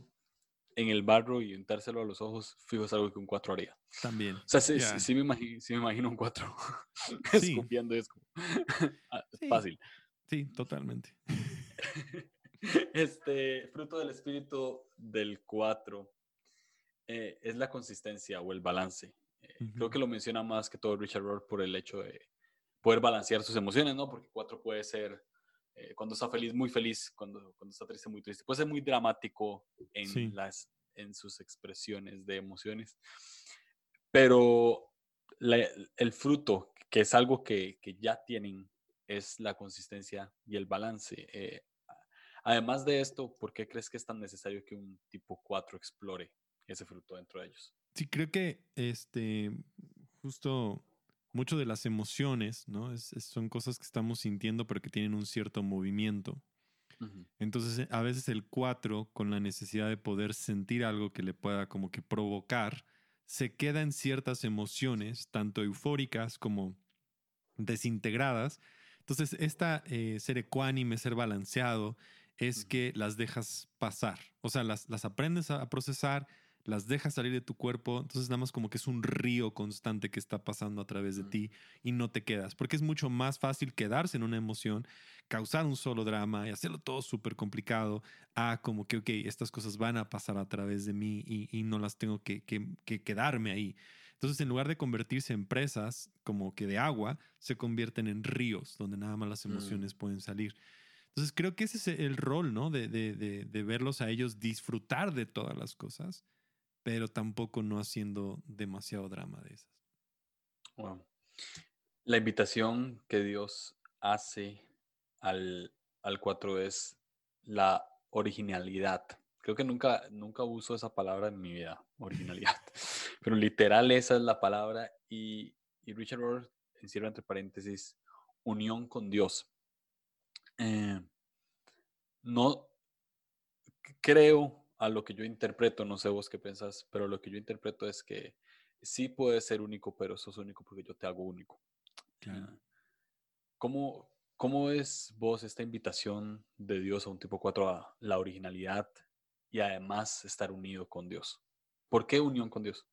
en el barro y untárselo a los ojos, fijo es algo que un 4 haría. También. O sea, sí, me, imagino, me imagino un 4 escupiendo es ah, fácil. Sí, totalmente. este fruto del espíritu del 4 eh, es la consistencia o el balance. Eh, creo que lo menciona más que todo Richard Rohr por el hecho de poder balancear sus emociones, ¿no? Porque 4 puede ser eh, cuando está feliz, muy feliz, cuando, cuando está triste, muy triste. Puede ser muy dramático en, las, en sus expresiones de emociones. Pero el fruto, que es algo que, que, ya tienen, es la consistencia y el balance. Eh, además de esto, ¿por qué crees que es tan necesario que un tipo 4 explore ese fruto dentro de ellos? Sí, creo que este, justo mucho de las emociones, ¿no? son cosas que estamos sintiendo pero que tienen un cierto movimiento. Entonces, a veces el 4, con la necesidad de poder sentir algo que le pueda como que provocar, se queda en ciertas emociones, tanto eufóricas como desintegradas. Entonces, esta eh, ser ecuánime, ser balanceado, es que las dejas pasar. O sea, las, las aprendes a procesar, las dejas salir de tu cuerpo, entonces nada más como que es un río constante que está pasando a través de ti y no te quedas, porque es mucho más fácil quedarse en una emoción, causar un solo drama y hacerlo todo súper complicado, a como que, ok, estas cosas van a pasar a través de mí y, no las tengo que, quedarme ahí. Entonces, en lugar de convertirse en presas como que de agua, se convierten en ríos donde nada más las mm. emociones pueden salir. Entonces, creo que ese es el rol, ¿no? De, de verlos a ellos disfrutar de todas las cosas pero tampoco no haciendo demasiado drama de esas. Wow. La invitación que Dios hace al, al 4 es la originalidad. Creo que nunca, nunca uso esa palabra en mi vida, originalidad. Pero literal esa es la palabra y, y Richard Rohr encierra entre paréntesis unión con Dios. Eh, no creo a lo que yo interpreto, no sé vos qué pensás, pero lo que yo interpreto es que sí puede ser único, pero sos único porque yo te hago único. ¿Cómo, ¿Cómo es vos esta invitación de Dios a un tipo 4 a la originalidad y además estar unido con Dios? ¿Por qué unión con Dios?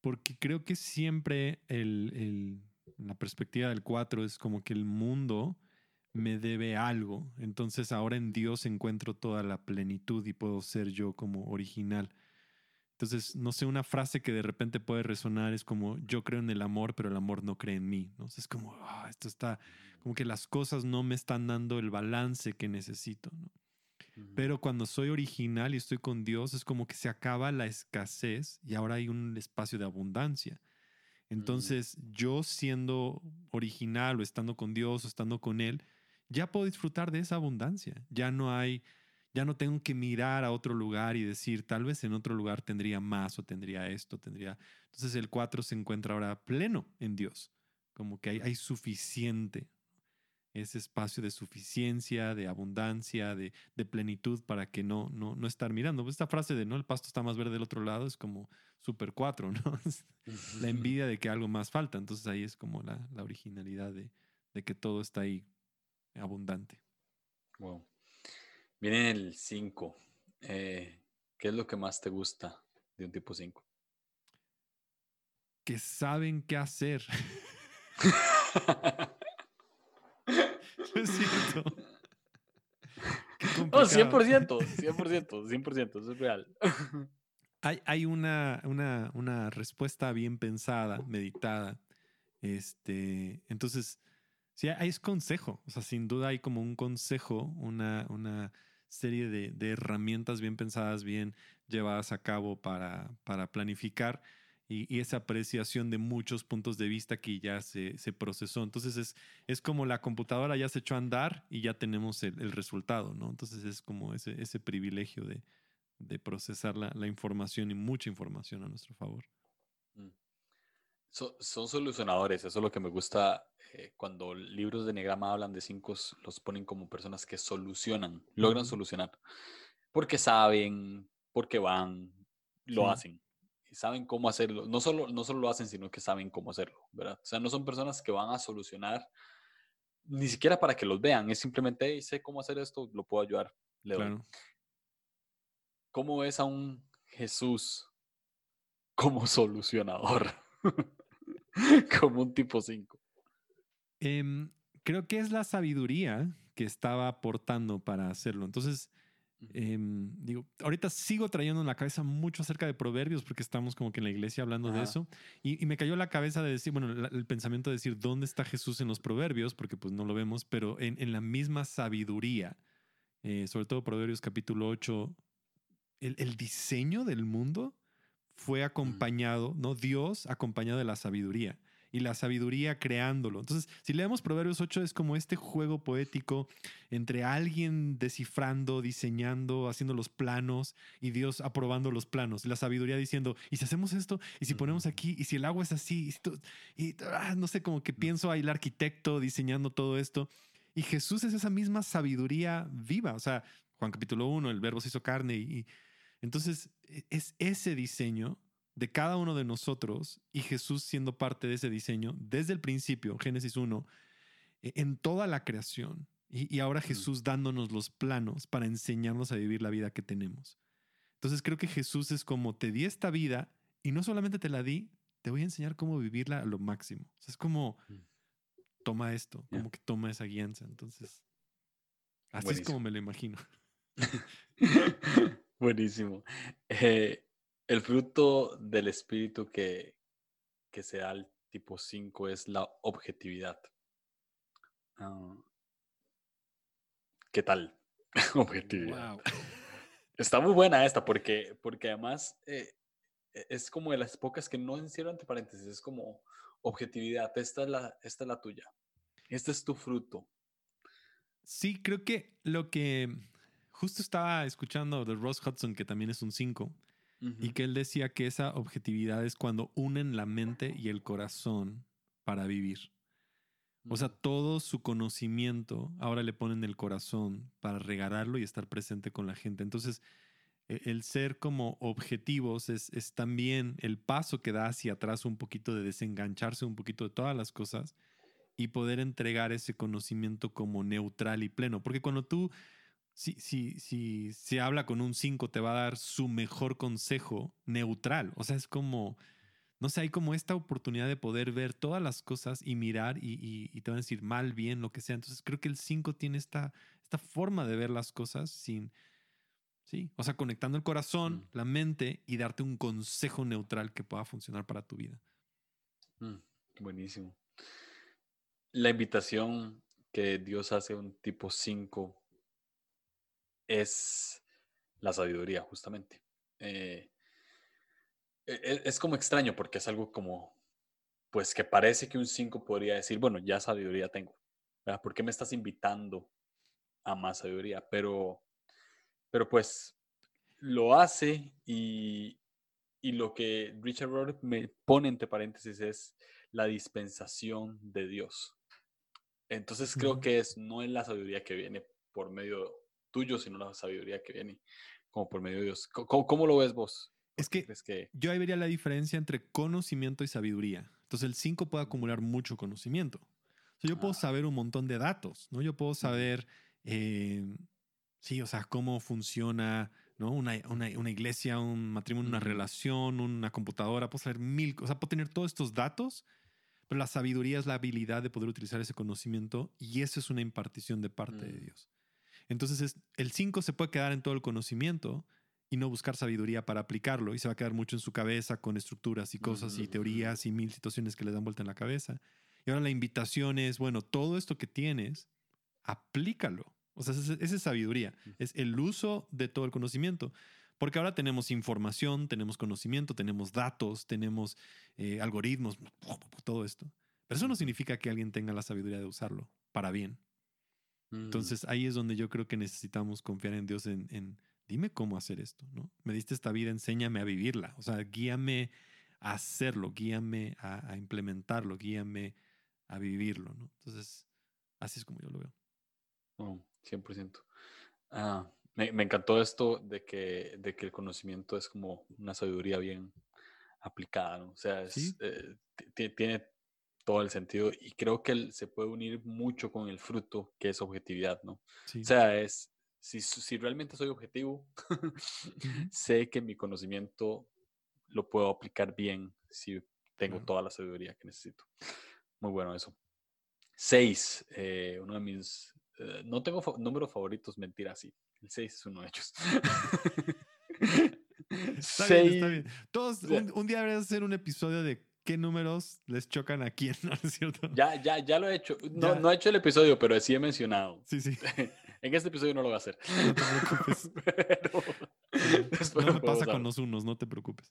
Porque creo que siempre el, el, la perspectiva del 4 es como que el mundo me debe algo. Entonces ahora en Dios encuentro toda la plenitud y puedo ser yo como original. Entonces, no sé, una frase que de repente puede resonar es como, yo creo en el amor, pero el amor no cree en mí. ¿no? es como, ah, esto está, como que las cosas no me están dando el balance que necesito. ¿no? Pero cuando soy original y estoy con Dios, es como que se acaba la escasez y ahora hay un espacio de abundancia. Entonces, yo siendo original o estando con Dios o estando con Él, ya puedo disfrutar de esa abundancia. Ya no hay, ya no tengo que mirar a otro lugar y decir, tal vez en otro lugar tendría más o tendría esto, tendría... Entonces el 4 se encuentra ahora pleno en Dios, como que hay, hay suficiente, ese espacio de suficiencia, de abundancia, de, de plenitud para que no, no, no estar mirando. Esta frase de no, el pasto está más verde del otro lado es como super 4, ¿no? la envidia de que algo más falta. Entonces ahí es como la, la originalidad de, de que todo está ahí abundante. Wow. Viene el 5. Eh, ¿Qué es lo que más te gusta de un tipo 5? Que saben qué hacer. es cierto. No, 100%, 100%, 100%, eso es real. Hay, hay una, una, una, respuesta bien pensada, meditada. Este, entonces, sí, hay consejo. O sea, sin duda hay como un consejo, una, una serie de, de herramientas bien pensadas, bien llevadas a cabo para, para planificar y, esa apreciación de muchos puntos de vista que ya se, se, procesó. Entonces es, es como la computadora ya se echó a andar y ya tenemos el, el resultado, ¿no? Entonces es como ese, ese privilegio de, de procesar la, la, información y mucha información a nuestro favor. Son solucionadores, eso es lo que me gusta eh, cuando libros de Negrama hablan de cinco, los ponen como personas que solucionan, logran solucionar, porque saben, porque van, lo hacen saben cómo hacerlo. No solo, no solo lo hacen, sino que saben cómo hacerlo, ¿verdad? O sea, no son personas que van a solucionar ni siquiera para que los vean, es simplemente, sé cómo hacer esto, lo puedo ayudar. Le claro. ¿Cómo ves a un Jesús como solucionador? como un tipo 5. Em, creo que es la sabiduría que estaba aportando para hacerlo. Entonces, Em, digo, ahorita sigo trayendo en la cabeza mucho acerca de proverbios porque estamos como que en la iglesia hablando de eso y, me cayó la cabeza de decir, bueno, el pensamiento de decir dónde está Jesús en los proverbios porque pues no lo vemos, pero en, en la misma sabiduría, eh, sobre todo Proverbios capítulo 8, el, el diseño del mundo fue acompañado, ¿no? Dios acompañado de la sabiduría y la sabiduría creándolo. Entonces, si leemos Proverbios 8 es como este juego poético entre alguien descifrando, diseñando, haciendo los planos y Dios aprobando los planos. La sabiduría diciendo, ¿y si hacemos esto? ¿Y si ponemos aquí? ¿Y si el agua es así? Y, ah, no sé, como que pienso ahí el arquitecto diseñando todo esto. Y Jesús es esa misma sabiduría viva. O sea, Juan capítulo 1, el verbo se hizo carne y entonces e, es ese diseño de cada uno de nosotros y Jesús siendo parte de ese diseño desde el principio, Génesis 1, e, en toda la creación. Y, ahora Jesús dándonos los planos para enseñarnos a vivir la vida que tenemos. Entonces creo que Jesús es como te di esta vida y no solamente te la di, te voy a enseñar cómo vivirla a lo máximo. es como mm. toma esto, como que toma esa guianza. Entonces, así es como me lo imagino. Buenísimo. Eh, el fruto del espíritu que, que se da al tipo 5 es la objetividad. Ah, ¿Qué tal? objetividad. Está muy buena esta porque, porque además eh, e, es como de las pocas que no encierro entre paréntesis, es como objetividad, esta es, la, esta es la tuya, este es tu fruto. Sí, creo que lo que justo estaba escuchando de Ross Hudson, que también es un 5, y que él decía que esa objetividad es cuando unen la mente y el corazón para vivir. O sea, todo su conocimiento ahora le ponen el corazón para regalarlo y estar presente con la gente. Entonces, e, el ser como objetivos es, es, también el paso que da hacia atrás un poquito de desengancharse un poquito de todas las cosas y poder entregar ese conocimiento como neutral y pleno. Porque cuando tú si, si, si se habla con un 5, te va a dar su mejor consejo neutral. O sea, es como, no sé, hay como esta oportunidad de poder ver todas las cosas y mirar y, y, te van a decir mal, bien, lo que sea. Entonces creo que el 5 tiene esta, esta forma de ver las cosas sin, sí, o sea, conectando el corazón, mm. la mente y darte un consejo neutral que pueda funcionar para tu vida. Mm, buenísimo. La invitación que Dios hace a un tipo 5 es la sabiduría, justamente. Eh, e, e, es como extraño porque es algo como, pues que parece que un 5 podría decir, bueno, ya sabiduría tengo. ¿Por qué me estás invitando a más sabiduría? Pero, pero pues lo hace y, y lo que Richard Rohr me pone entre paréntesis es la dispensación de Dios. Entonces creo que es, no es la sabiduría que viene por medio tuyo, sino la sabiduría que viene como por medio de Dios. ¿Cómo, lo ves vos? Es que, que, yo ahí vería la diferencia entre conocimiento y sabiduría. Entonces el 5 puede acumular mucho conocimiento. yo puedo ah. saber un montón de datos, ¿no? Yo puedo saber, eh, Sí, o sea, cómo funciona ¿no? Una, una, una iglesia, un matrimonio, una relación, una computadora, puedo saber mil cosas, puedo tener todos estos datos, pero la sabiduría es la habilidad de poder utilizar ese conocimiento y eso es una impartición de parte de mm. Dios. Entonces, es, el 5 se puede quedar en todo el conocimiento y no buscar sabiduría para aplicarlo y se va a quedar mucho en su cabeza con estructuras y cosas y teorías y mil situaciones que le dan vuelta en la cabeza. Y ahora la invitación es, bueno, todo esto que tienes, aplícalo. O sea, esa es sabiduría, es el uso de todo el conocimiento. Porque ahora tenemos información, tenemos conocimiento, tenemos datos, tenemos eh, algoritmos, todo esto. Pero eso no significa que alguien tenga la sabiduría de usarlo para bien. Mm. Entonces ahí es donde yo creo que necesitamos confiar en Dios en, dime cómo hacer esto, ¿no? Me diste esta vida, enséñame a vivirla. O sea, guíame a hacerlo, guíame a, implementarlo, guíame a vivirlo, ¿no? Entonces, así es como yo lo veo. Oh. 100%. Ah, me, me, encantó esto de que, de que el conocimiento es como una sabiduría bien aplicada, ¿no? O sea, eh, tiene todo el sentido y creo que se puede unir mucho con el fruto que es objetividad, ¿no? O sea, es, si, si realmente soy objetivo, sé que mi conocimiento lo puedo aplicar bien si tengo toda la sabiduría que necesito. Muy bueno eso. Seis, eh, uno de mis eh, no tengo números favoritos, mentira, sí. El 6 es uno de ellos. está, bien, está bien, Todos, un, día deberías hacer un episodio de qué números les chocan a quién, ¿no es cierto? Ya, ya, ya lo he hecho. No, no he hecho el episodio, pero sí he mencionado. Sí, sí. en este episodio no lo voy a hacer. No te preocupes. no me pasa con los unos, no te preocupes.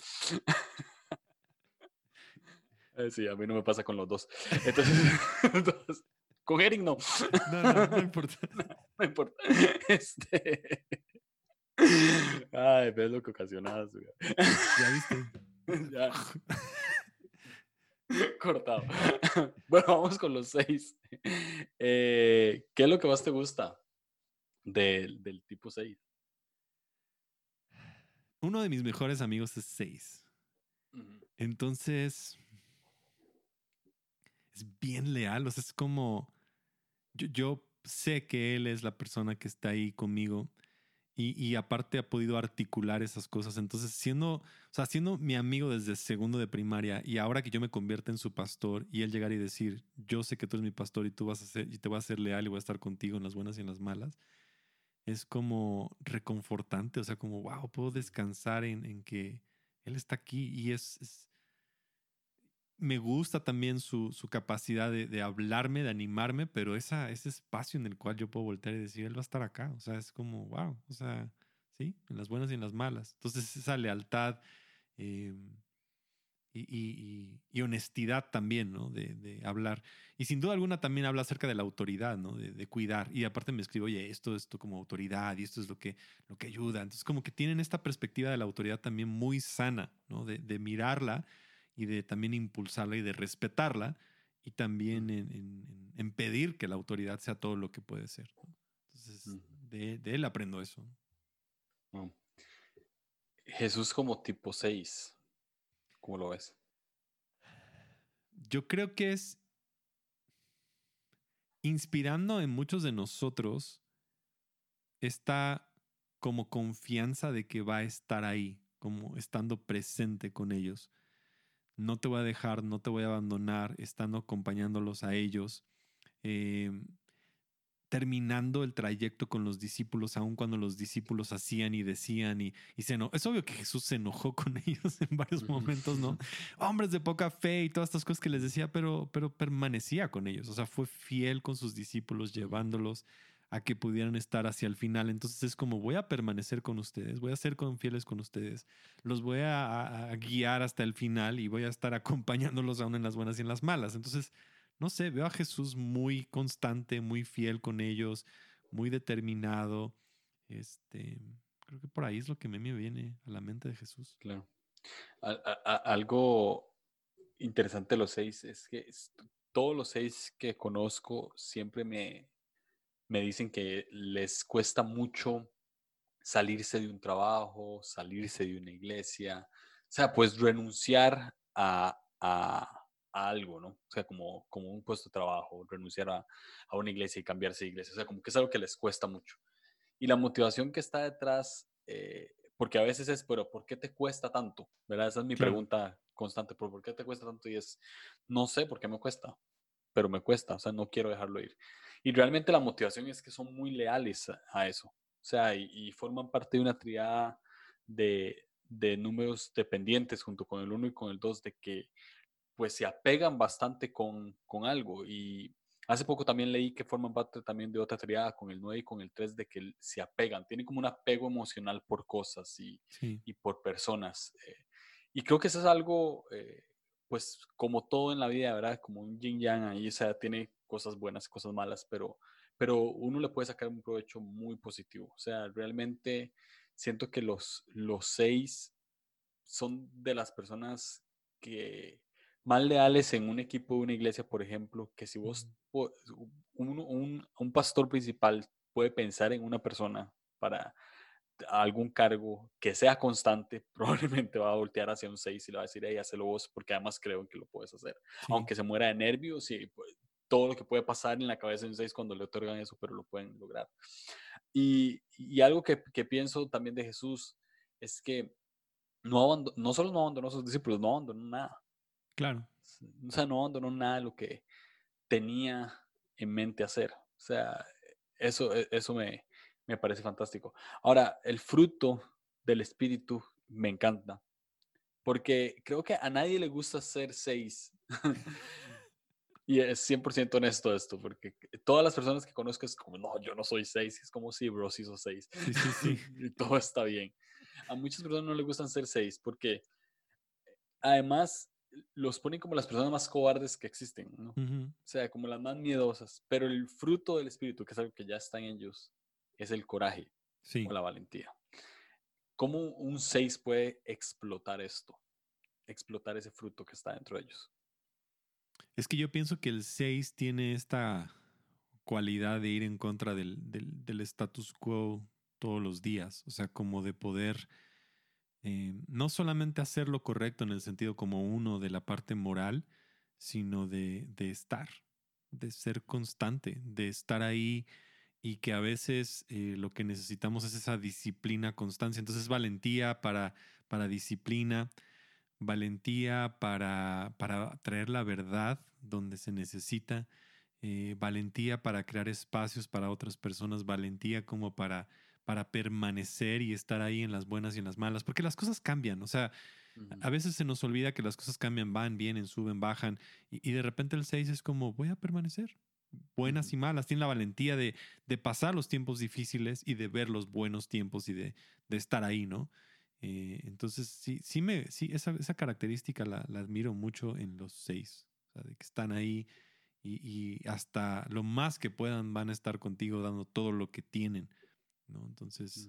sí. Eh, sí, a mí no me pasa con los dos. Entonces, entonces con Eric no. No, no, no importa. no, importa. Este. Ay, ves lo que ocasionadas. Ya viste. ya. Cortado. Bueno, vamos con los seis. Eh, ¿Qué es lo que más te gusta del, del tipo 6? Uno de mis mejores amigos es 6. Entonces, es bien leal. O sea, es como yo, sé que él es la persona que está ahí conmigo y, aparte ha podido articular esas cosas. Entonces, siendo, o sea, siendo mi amigo desde segundo de primaria y ahora que yo me convierta en su pastor y él llegar y decir, yo sé que tú eres mi pastor y tú vas a ser, y te voy a ser leal y voy a estar contigo en las buenas y en las malas, es como reconfortante, o sea, como, wow, puedo descansar en, que él está aquí y es me gusta también su, capacidad de, hablarme, de animarme, pero esa, ese espacio en el cual yo puedo voltear y decir, él va a estar acá. O sea, es como, wow, o sea, sí, en las buenas y en las malas. Entonces, esa lealtad eh, y, honestidad también, ¿no? De, hablar. Y sin duda alguna también habla acerca de la autoridad, ¿no? De, cuidar. Y aparte me escribe, oye, esto, esto como autoridad y esto es lo que, lo que ayuda. Entonces, como que tienen esta perspectiva de la autoridad también muy sana, ¿no? De, mirarla y de también impulsarla y de respetarla y también en, pedir que la autoridad sea todo lo que puede ser. Entonces, de, él aprendo eso. Jesús como tipo 6, ¿cómo lo ves? Yo creo que es inspirando en muchos de nosotros esta como confianza de que va a estar ahí, como estando presente con ellos no te voy a dejar, no te voy a abandonar, estando acompañándolos a ellos, em, terminando el trayecto con los discípulos, aun cuando los discípulos hacían y decían y, y se no, es obvio que Jesús se enojó con ellos en varios momentos, ¿no? Hombres de poca fe y todas estas cosas que les decía, pero, pero permanecía con ellos, o sea, fue fiel con sus discípulos, llevándolos a que pudieran estar hacia el final. Entonces es como voy a permanecer con ustedes, voy a ser fieles con ustedes, los voy a, guiar hasta el final y voy a estar acompañándolos aún en las buenas y en las malas. Entonces, no sé, veo a Jesús muy constante, muy fiel con ellos, muy determinado. Este, creo que por ahí es lo que me viene a la mente de Jesús. Claro. algo interesante de los seis es que todos los seis que conozco siempre me, me dicen que les cuesta mucho salirse de un trabajo, salirse de una iglesia, o sea, pues renunciar a, a algo, ¿no? O sea, como, como un puesto de trabajo, renunciar a, a una iglesia y cambiarse de iglesia. O sea, como que es algo que les cuesta mucho. Y la motivación que está detrás, eh, porque a veces es, pero ¿por qué te cuesta tanto? ¿Verdad? Esa es mi pregunta constante, ¿por qué te cuesta tanto? Y es, no sé por qué me cuesta, pero me cuesta, o sea, no quiero dejarlo ir. Y realmente la motivación es que son muy leales a, eso, o sea, y, forman parte de una triada de, de números dependientes junto con el 1 y con el 2 de que pues se apegan bastante con, con algo y Hace poco también leí que forman parte también de otra triada con el 9 y con el 3 de que se apegan, tienen como un apego emocional por cosas y, y por personas. Eh, y creo que eso es algo, eh, pues como todo en la vida, ¿verdad? Como un yin yang ahí, o sea, tiene cosas buenas, cosas malas, pero, pero uno le puede sacar un provecho muy positivo. O sea, realmente siento que los, los seis son de las personas que más leales en un equipo de una iglesia, por ejemplo, que si vos, un, un, pastor principal puede pensar en una persona para algún cargo que sea constante, probablemente va a voltear hacia un 6 y le va a decir, hey, hazlo vos, porque además creo que lo puedes hacer. Aunque se muera de nervios y pues, todo lo que puede pasar en la cabeza de un 6 cuando le otorgan eso, pero lo pueden lograr. Y, y algo que, que, pienso también de Jesús es que no, no solo no abandonó a sus discípulos, no abandonó nada. Claro. O sea, no abandonó nada de lo que tenía en mente hacer. O sea, eso, e, eso me, me parece fantástico. Ahora, el fruto del espíritu me encanta. Porque creo que a nadie le gusta ser seis. y es 100% honesto esto, porque todas las personas que conozco es como, no, yo no soy seis. Es como, sí, bro, sí soy seis. Sí, sí, sí. y todo está bien. A muchas personas no les gustan ser seis porque además los ponen como las personas más cobardes que existen, ¿no? O sea, como las más miedosas. Pero el fruto del espíritu, que es algo que ya está en ellos, es el coraje o la valentía. ¿Cómo un 6 puede explotar esto? Explotar ese fruto que está dentro de ellos. Es que yo pienso que el 6 tiene esta cualidad de ir en contra del, del status quo todos los días. O sea, como de poder eh, no solamente hacer lo correcto en el sentido como uno de la parte moral, sino de, estar, de ser constante, de estar ahí y que a veces eh, lo que necesitamos es esa disciplina, constancia. Entonces, valentía para, para disciplina, valentía para, para traer la verdad donde se necesita, eh, valentía para crear espacios para otras personas, valentía como para para permanecer y estar ahí en las buenas y en las malas, porque las cosas cambian, o sea, a veces se nos olvida que las cosas cambian, van, vienen, suben, bajan, y, de repente el 6 es como, voy a permanecer, buenas y malas, tiene la valentía de, de, pasar los tiempos difíciles y de ver los buenos tiempos y de, de estar ahí, ¿no? Eh, entonces, sí, sí, me, sí esa, esa característica la, la, admiro mucho en los 6, o sea, de que están ahí y, y hasta lo más que puedan van a estar contigo dando todo lo que tienen ¿no? Entonces,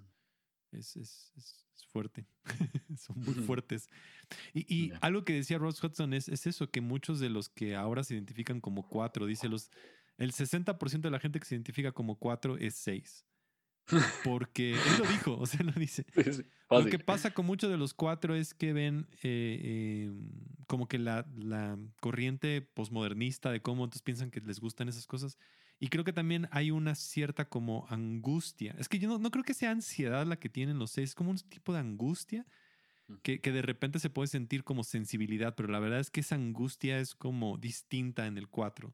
mm. es, es, es, fuerte, son muy fuertes. Y, y algo que decía Ross Hudson es, es eso, que muchos de los que ahora se identifican como cuatro, dice los, el 60% de la gente que se identifica como cuatro es seis. Porque él lo dijo, o sea, lo dice. lo que pasa con muchos de los cuatro es que ven eh, em, como que la, la corriente posmodernista de cómo entonces piensan que les gustan esas cosas y creo que también hay una cierta como angustia. Es que yo no, no creo que sea ansiedad la que tienen los seis, es como un tipo de angustia que, que, de repente se puede sentir como sensibilidad, pero la verdad es que esa angustia es como distinta en el 4.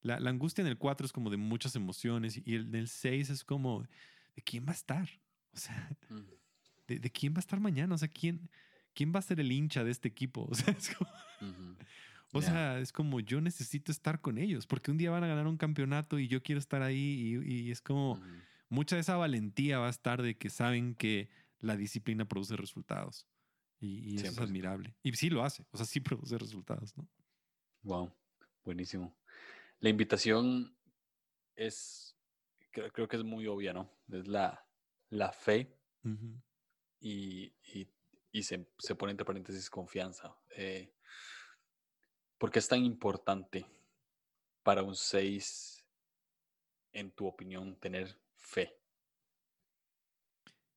La, la, angustia en el 4 es como de muchas emociones y el del 6 es como, ¿de quién va a estar? O sea, de, de, quién va a estar mañana? O sea, ¿quién, quién va a ser el hincha de este equipo? O sea, es como... O sea, es como yo necesito estar con ellos porque un día van a ganar un campeonato y yo quiero estar ahí y, es como mucha de esa valentía va a estar de que saben que la disciplina produce resultados y, eso es admirable. Y sí lo hace, o sea, sí produce resultados, ¿no? Wow, buenísimo. La invitación es, creo, que es muy obvia, ¿no? Es la, la fe y, y, se, se, pone entre paréntesis confianza. Eh, ¿Por qué es tan importante para un 6, en tu opinión, tener fe?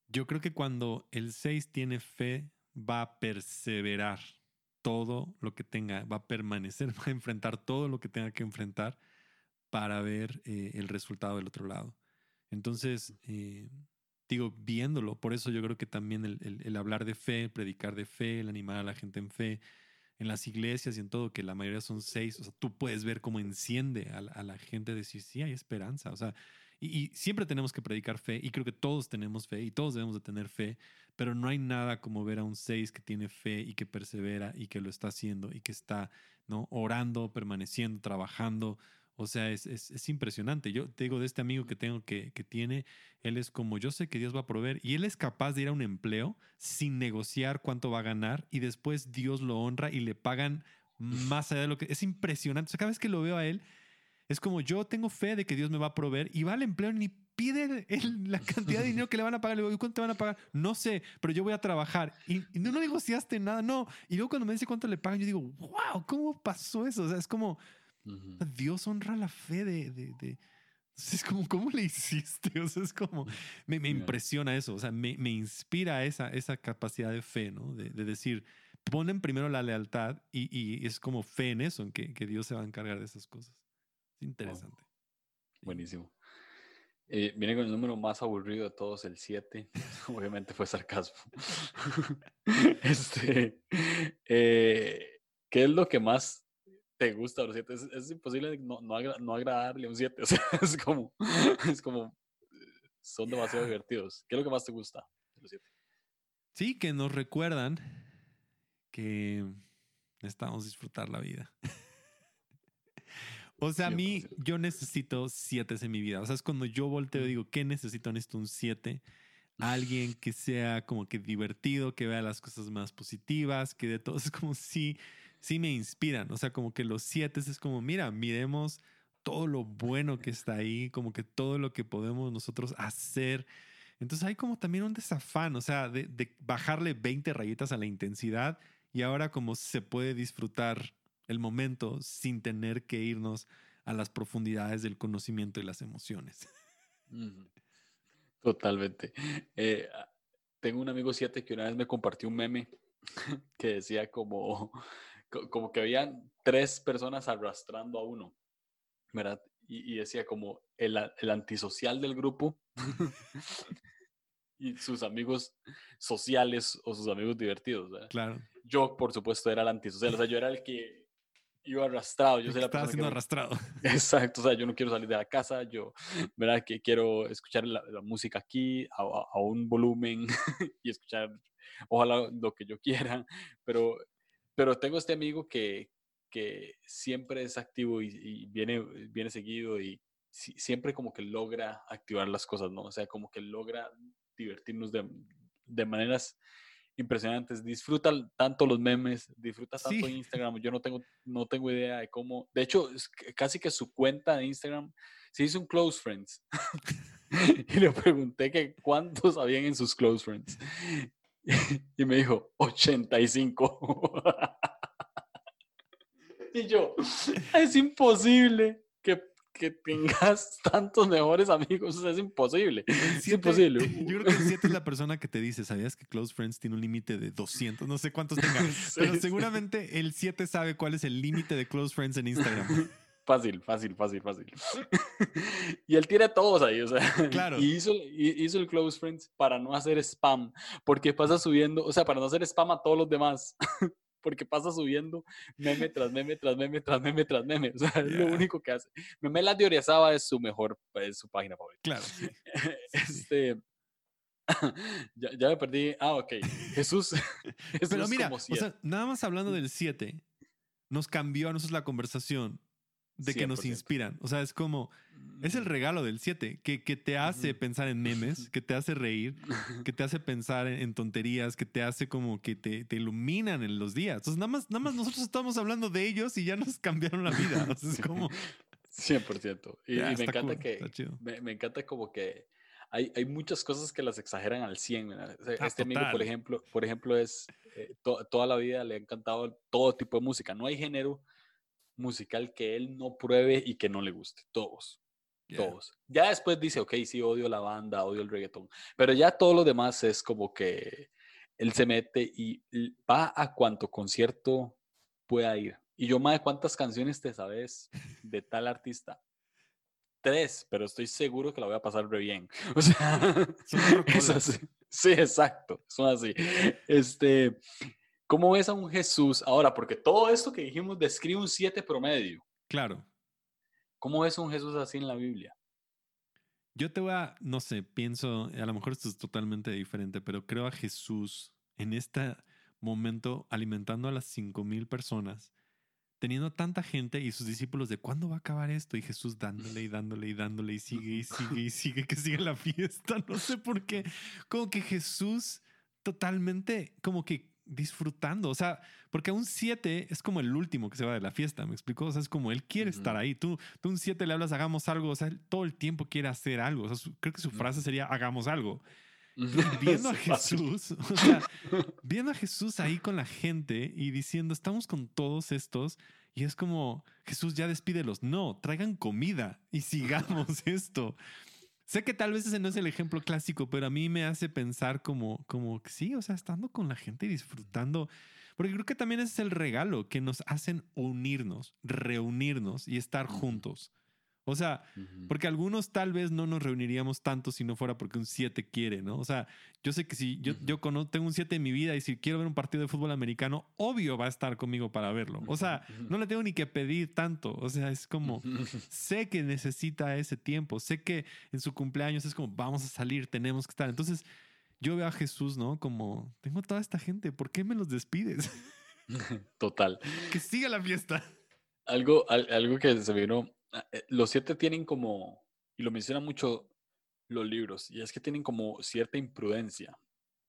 Yo creo que cuando el 6 tiene fe, va a perseverar todo lo que tenga, va a permanecer, va a enfrentar todo lo que tenga que enfrentar para ver eh, el resultado del otro lado. Entonces, eh, digo, viéndolo, por eso yo creo que también el, el, hablar de fe, el predicar de fe, el animar a la gente en fe, en las iglesias y en todo, que la mayoría son seis, o sea, tú puedes ver cómo enciende a, a la gente, decir, sí, hay esperanza, o sea, y, siempre tenemos que predicar fe y creo que todos tenemos fe y todos debemos de tener fe, pero no hay nada como ver a un seis que tiene fe y que persevera y que lo está haciendo y que está ¿no? orando, permaneciendo, trabajando. O sea, es, es, impresionante. Yo te digo de este amigo que tengo que, que tiene, él es como, yo sé que Dios va a proveer y él es capaz de ir a un empleo sin negociar cuánto va a ganar y después Dios lo honra y le pagan más allá de lo que... Es impresionante. O sea, cada vez que lo veo a él, es como yo tengo fe de que Dios me va a proveer y va al empleo ni pide la cantidad de dinero que le van a pagar. Le digo, ¿cuánto te van a pagar? No sé, pero yo voy a trabajar. Y, no, no negociaste nada, no. Y luego cuando me dice cuánto le pagan, yo digo, wow, ¿cómo pasó eso? O sea, es como, Dios honra la fe de, de, es como, ¿cómo le hiciste? O sea, es como, me, impresiona eso, o sea, me, me, inspira esa, esa capacidad de fe, ¿no? De, decir, ponen primero la lealtad y, y, es como fe en eso, en que, que Dios se va a encargar de esas cosas interesante. Buenísimo. Eh, viene con el número más aburrido de todos, el 7. Obviamente fue sarcasmo. este, eh, ¿Qué es lo que más te gusta los 7? Es, imposible no, no, agradarle a un 7. O sea, es como, es como, son demasiado divertidos. ¿Qué es lo que más te gusta de los 7? Sí, que nos recuerdan que necesitamos disfrutar la vida. O sea, a mí, yo necesito siete en mi vida. O sea, es cuando yo volteo y digo, ¿qué necesito? Necesito un siete. Alguien que sea como que divertido, que vea las cosas más positivas, que de todo. Es como si, sí me inspiran. O sea, como que los siete es como, mira, miremos todo lo bueno que está ahí, como que todo lo que podemos nosotros hacer. Entonces hay como también un desafán, o sea, de, de bajarle 20 rayitas a la intensidad y ahora como se puede disfrutar el momento sin tener que irnos a las profundidades del conocimiento y las emociones. Totalmente. Eh, tengo un amigo 7 que una vez me compartió un meme que decía como, como que habían tres personas arrastrando a uno, ¿verdad? Y, decía como el, el antisocial del grupo y sus amigos sociales o sus amigos divertidos, ¿verdad? Claro. Yo, por supuesto, era el antisocial, o sea, yo era el que iba arrastrado. Yo soy la Estaba siendo arrastrado. Exacto, o sea, yo no quiero salir de la casa, yo, ¿verdad? Que quiero escuchar la, música aquí a, a, un volumen y escuchar, ojalá lo que yo quiera, pero, pero tengo este amigo que, que siempre es activo y, viene, viene seguido y siempre como que logra activar las cosas, ¿no? O sea, como que logra divertirnos de, de maneras impresionantes. Disfruta tanto los memes, disfruta tanto Instagram. Yo no tengo, no tengo idea de cómo. De hecho, es casi que su cuenta de Instagram se hizo un close friends. y le pregunté que cuántos habían en sus close friends. y me dijo 85. y yo, es imposible que que tengas tantos mejores amigos. es imposible. es imposible. Yo creo que el 7 es la persona que te dice, ¿sabías que Close Friends tiene un límite de 200? No sé cuántos tenga, pero seguramente el 7 sabe cuál es el límite de Close Friends en Instagram. Fácil, fácil, fácil, fácil. y él tiene todos ahí, o sea. Claro. Y hizo, hizo el Close Friends para no hacer spam, porque pasa subiendo, o sea, para no hacer spam a todos los demás porque pasa subiendo meme tras meme tras meme tras meme tras meme. O sea, es lo único que hace. Meme La de es su mejor, es su página favorita. Claro. este. ya, ya, me perdí. Ah, ok. Jesús. Pero mira, o sea, nada más hablando del 7, nos cambió a nosotros la conversación de que nos inspiran. O sea, es como, es el mm. regalo del 7, que, que, te hace pensar en memes, que te hace reír, que te hace pensar en, tonterías, que te hace como que te, te, iluminan en los días. Entonces, nada más, nada más nosotros estamos hablando de ellos y ya nos cambiaron la vida. Sea, es como... 100%. Y, y me encanta que, me, me, encanta como que hay, hay muchas cosas que las exageran al 100. Ah, este amigo, por ejemplo, por ejemplo es, eh, toda la vida le ha encantado todo tipo de música. No hay género musical que él no pruebe y que no le guste. Todos. Todos. Ya después dice, ok, sí, odio la banda, odio el reggaetón. Pero ya todo lo demás es como que él se mete y va a cuanto concierto pueda ir. Y yo, de ¿cuántas canciones te sabes de tal artista? Tres, pero estoy seguro que la voy a pasar re bien. O sea, es así. Sí, exacto, son así. Este, ¿cómo ves a un Jesús ahora? Porque todo esto que dijimos describe un siete promedio. Claro. ¿Cómo ves a un Jesús así en la Biblia? Yo te voy a, no sé, pienso, a lo mejor esto es totalmente diferente, pero creo a Jesús en este momento alimentando a las cinco mil personas, teniendo tanta gente y sus discípulos de cuándo va a acabar esto y Jesús dándole y dándole y dándole y sigue y sigue y sigue que sigue la fiesta, no sé por qué, como que Jesús totalmente como que disfrutando. O sea, porque un 7 es como el último que se va de la fiesta, ¿me explico? O sea, es como él quiere estar ahí. Tú, tú un 7 le hablas, hagamos algo. O sea, él todo el tiempo quiere hacer algo. O sea, creo que su frase sería, hagamos algo. viendo a Jesús, o sea, viendo a Jesús ahí con la gente y diciendo, estamos con todos estos, y es como, Jesús, ya despídelos. No, traigan comida y sigamos esto. Sé que tal vez ese no es el ejemplo clásico, pero a mí me hace pensar como, como sí, o sea, estando con la gente y disfrutando. Porque creo que también es el regalo que nos hacen unirnos, reunirnos y estar juntos. O sea, porque algunos tal vez no nos reuniríamos tanto si no fuera porque un 7 quiere, ¿no? O sea, yo sé que si yo, yo tengo un 7 en mi vida y si quiero ver un partido de fútbol americano, obvio va a estar conmigo para verlo. O sea, no le tengo ni que pedir tanto. O sea, es como, sé que necesita ese tiempo, sé que en su cumpleaños es como, vamos a salir, tenemos que estar. Entonces, yo veo a Jesús, ¿no? Como, tengo toda esta gente, ¿por qué me los despides? Total. que siga la fiesta. Algo, algo que se vino los siete tienen como, y lo mencionan mucho los libros, y es que tienen como cierta imprudencia,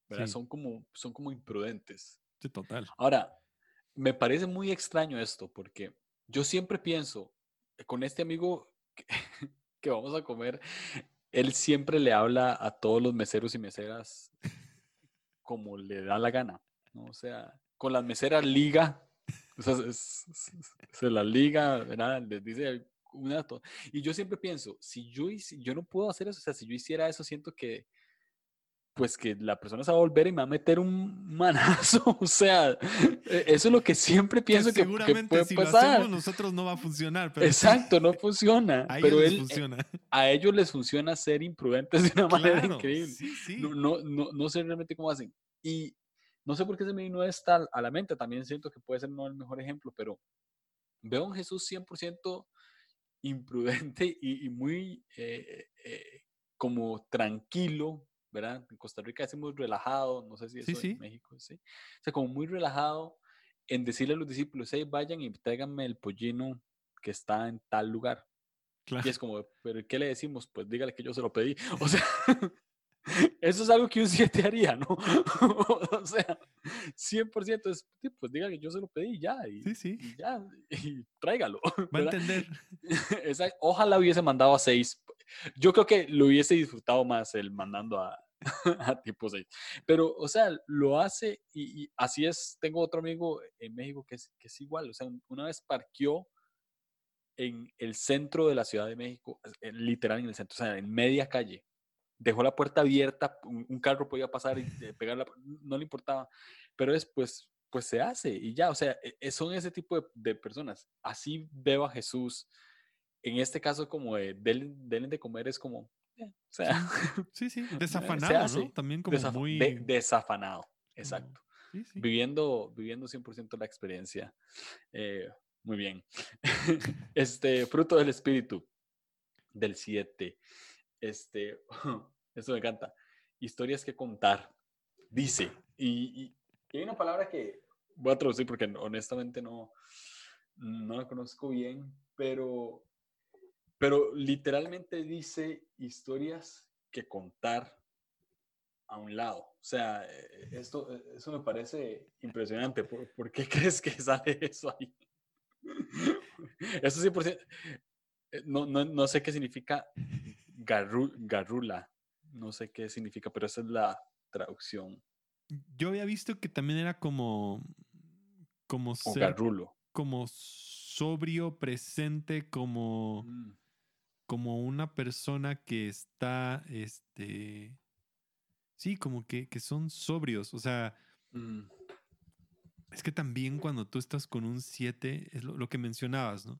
¿verdad? Son, como, son como imprudentes. Sí, total. Ahora, me parece muy extraño esto, porque yo siempre pienso, eh, con este amigo que, que vamos a comer, él siempre le habla a todos los meseros y meseras como le da la gana, ¿no? O sea, con las meseras liga, o sea, se, la liga, ¿verdad? Les dice y yo siempre pienso, si yo, yo no puedo hacer eso, o sea, si yo hiciera eso, siento que, pues que la persona se va a volver y me va a meter un manazo. O sea, e, eso es lo que siempre pienso que, puede si pasar. Lo hacemos nosotros no va a funcionar. Exacto, no funciona. A pero ellos él, funciona. A ellos les funciona ser imprudentes de una manera increíble. No, no, no, no, sé realmente cómo hacen. Y no sé por qué se me vino esta a la mente. También siento que puede ser no el mejor ejemplo, pero veo a un Jesús 100% imprudente y, muy eh, eh, como tranquilo, ¿verdad? En Costa Rica decimos relajado, no sé si eso en México, ¿sí? O sea, como muy relajado en decirle a los discípulos, hey, vayan y tráiganme el pollino que está en tal lugar. Y es como, ¿pero qué le decimos? Pues dígale que yo se lo pedí. O sea, eso es algo que un 7 haría, ¿no? o sea, 100% es, pues diga que yo se lo pedí ya. Y, sí, sí. Y ya, y tráigalo. Va a entender. Ojalá hubiese mandado a 6. Yo creo que lo hubiese disfrutado más el mandando a, a tipo 6. Pero, o sea, lo hace y, así es. Tengo otro amigo en México que es, que es igual. O sea, una vez parqueó en el centro de la Ciudad de México, literal en el centro, o sea, en media calle dejó la puerta abierta, un, carro podía pasar y pegarla, no le importaba, pero después, pues se hace y ya, o sea, e, e, son ese tipo de, personas. Así veo a Jesús, en este caso como de, delen de comer es como, eh, o sea, sí, sí, desafanado, ¿no? También como muy... desafanado, exacto. Viviendo, viviendo 100% la experiencia. Eh, muy bien. este, fruto del espíritu, del 7. Este, eso me encanta. Historias que contar. Dice, y, hay una palabra que voy a traducir porque honestamente no, no la conozco bien, pero, pero literalmente dice historias que contar a un lado. O sea, eh, esto, eh, eso me parece impresionante. ¿Por, qué crees que sale eso ahí? Eso 100%. Eh, no, no, no sé qué significa garrula. No sé qué significa, pero esa es la traducción. Yo había visto que también era como. Como garrulo. Como sobrio, presente, como. Mm. Como una persona que está. Este. sí, como que, que son sobrios. O sea, Mm, es que también cuando tú estás con un 7, es lo, lo que mencionabas, ¿no?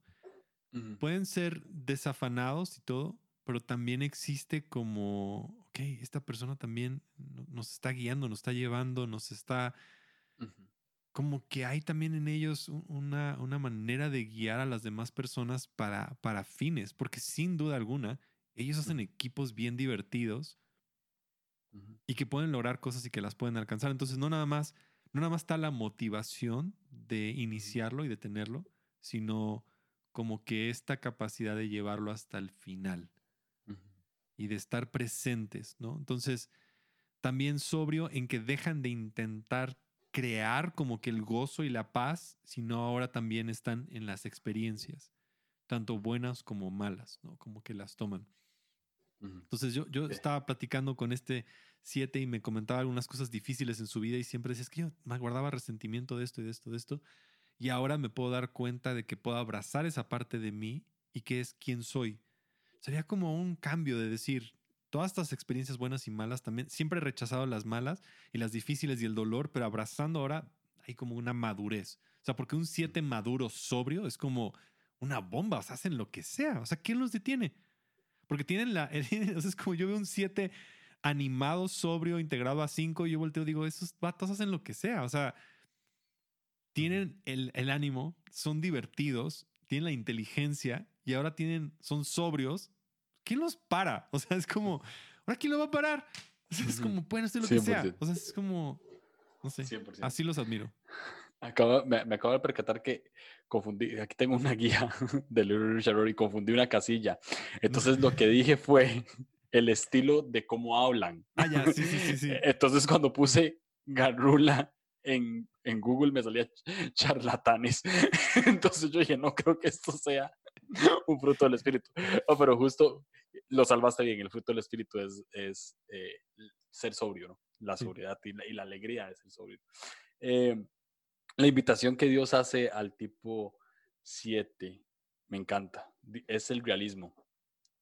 Pueden ser desafanados y todo, pero también existe como, ok, esta persona también no- nos está guiando, nos está llevando, nos está, como que hay también en ellos un- una, una manera de guiar a las demás personas para, para fines, porque sin duda alguna, ellos hacen equipos bien divertidos y que pueden lograr cosas y que las pueden alcanzar. Entonces, no nada más, no nada más está la motivación de iniciarlo y de tenerlo, sino como que esta capacidad de llevarlo hasta el final y de estar presentes, ¿no? Entonces, también sobrio en que dejan de intentar crear como que el gozo y la paz, sino ahora también están en las experiencias, tanto buenas como malas, ¿no? Como que las toman. Entonces yo, yo estaba platicando con este 7 y me comentaba algunas cosas difíciles en su vida y siempre decía, es que yo me guardaba resentimiento de esto y de esto, de esto. Y ahora me puedo dar cuenta de que puedo abrazar esa parte de mí y que es quien soy. Sería como un cambio de decir, todas estas experiencias buenas y malas también, siempre he rechazado las malas y las difíciles y el dolor, pero abrazando ahora hay como una madurez. O sea, porque un 7 maduro, sobrio, es como una bomba, o sea, hacen lo que sea. O sea, ¿quién los detiene? Porque tienen la. o sea, es como yo veo un 7 animado, sobrio, integrado a 5, y yo volteo y digo, esos vatos hacen lo que sea. O sea, tienen el, el ánimo, son divertidos, tienen la inteligencia y ahora tienen, son sobrios. ¿Quién los para? O sea, es como, ¿ahora quién lo va a parar? O sea, es como, pueden hacer lo que sea. 100%. O sea, es como, no sé, 100%. así los admiro. Acabo- me, me acabo de percatar que confundí, aquí tengo una guía de Little y confundí una casilla. Entonces lo que dije fue el estilo de cómo hablan. Ah, ya, sí, sí, sí, sí. Entonces cuando puse Garrula en, en Google me salía ch- charlatanes. Entonces yo dije, no creo que esto sea un fruto del espíritu. No, pero justo lo salvaste bien. El fruto del espíritu es, es eh, ser sobrio, ¿no? La sobriedad y la, y la alegría de ser sobrio. Eh, la invitación que Dios hace al tipo 7 me encanta. Es el realismo.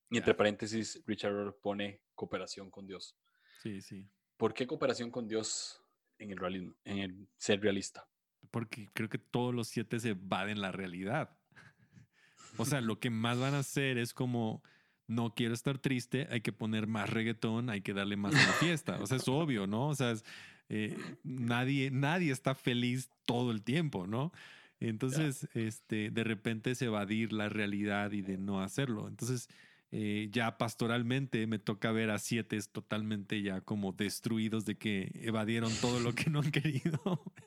Y entre paréntesis, Richard pone cooperación con Dios. Sí, sí. ¿Por qué cooperación con Dios en el realismo, en el ser realista? Porque creo que todos los siete se evaden la realidad. O sea, lo que más van a hacer es como, no quiero estar triste, hay que poner más reggaetón, hay que darle más a la fiesta. O sea, es obvio, ¿no? O sea, es, eh, nadie, nadie está feliz todo el tiempo, ¿no? Entonces, este, de repente es evadir la realidad y de no hacerlo. Entonces, eh, ya pastoralmente me toca ver a siete totalmente ya como destruidos de que evadieron todo lo que no han querido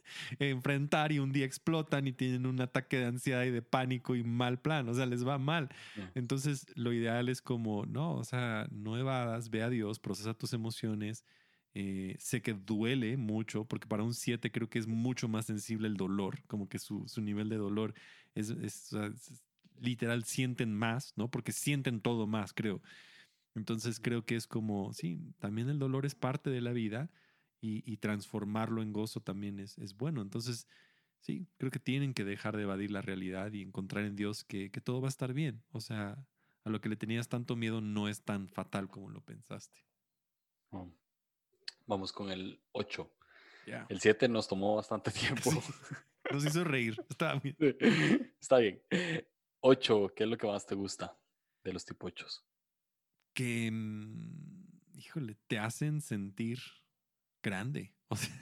enfrentar y un día explotan y tienen un ataque de ansiedad y de pánico y mal plan, o sea, les va mal. Entonces, lo ideal es como, no, o sea, no evadas, ve a Dios, procesa tus emociones. eh, sé que duele mucho, porque para un 7 creo que es mucho más sensible el dolor, como que su, su nivel de dolor es- literal, sienten más, ¿no? Porque sienten todo más, creo. Entonces creo que es como, sí, también el dolor es parte de la vida y, y transformarlo en gozo también es, es bueno. Entonces, sí, creo que tienen que dejar de evadir la realidad y encontrar en Dios que, que todo va a estar bien. O sea, a lo que le tenías tanto miedo no es tan fatal como lo pensaste. Oh. Vamos con el 8. Ya. El 7 nos tomó bastante tiempo. Nos hizo reír. Estaba bien. Está bien. 8, ¿qué es lo que más te gusta de los tipo 8? Que, mm, híjole, te hacen sentir grande. O sea,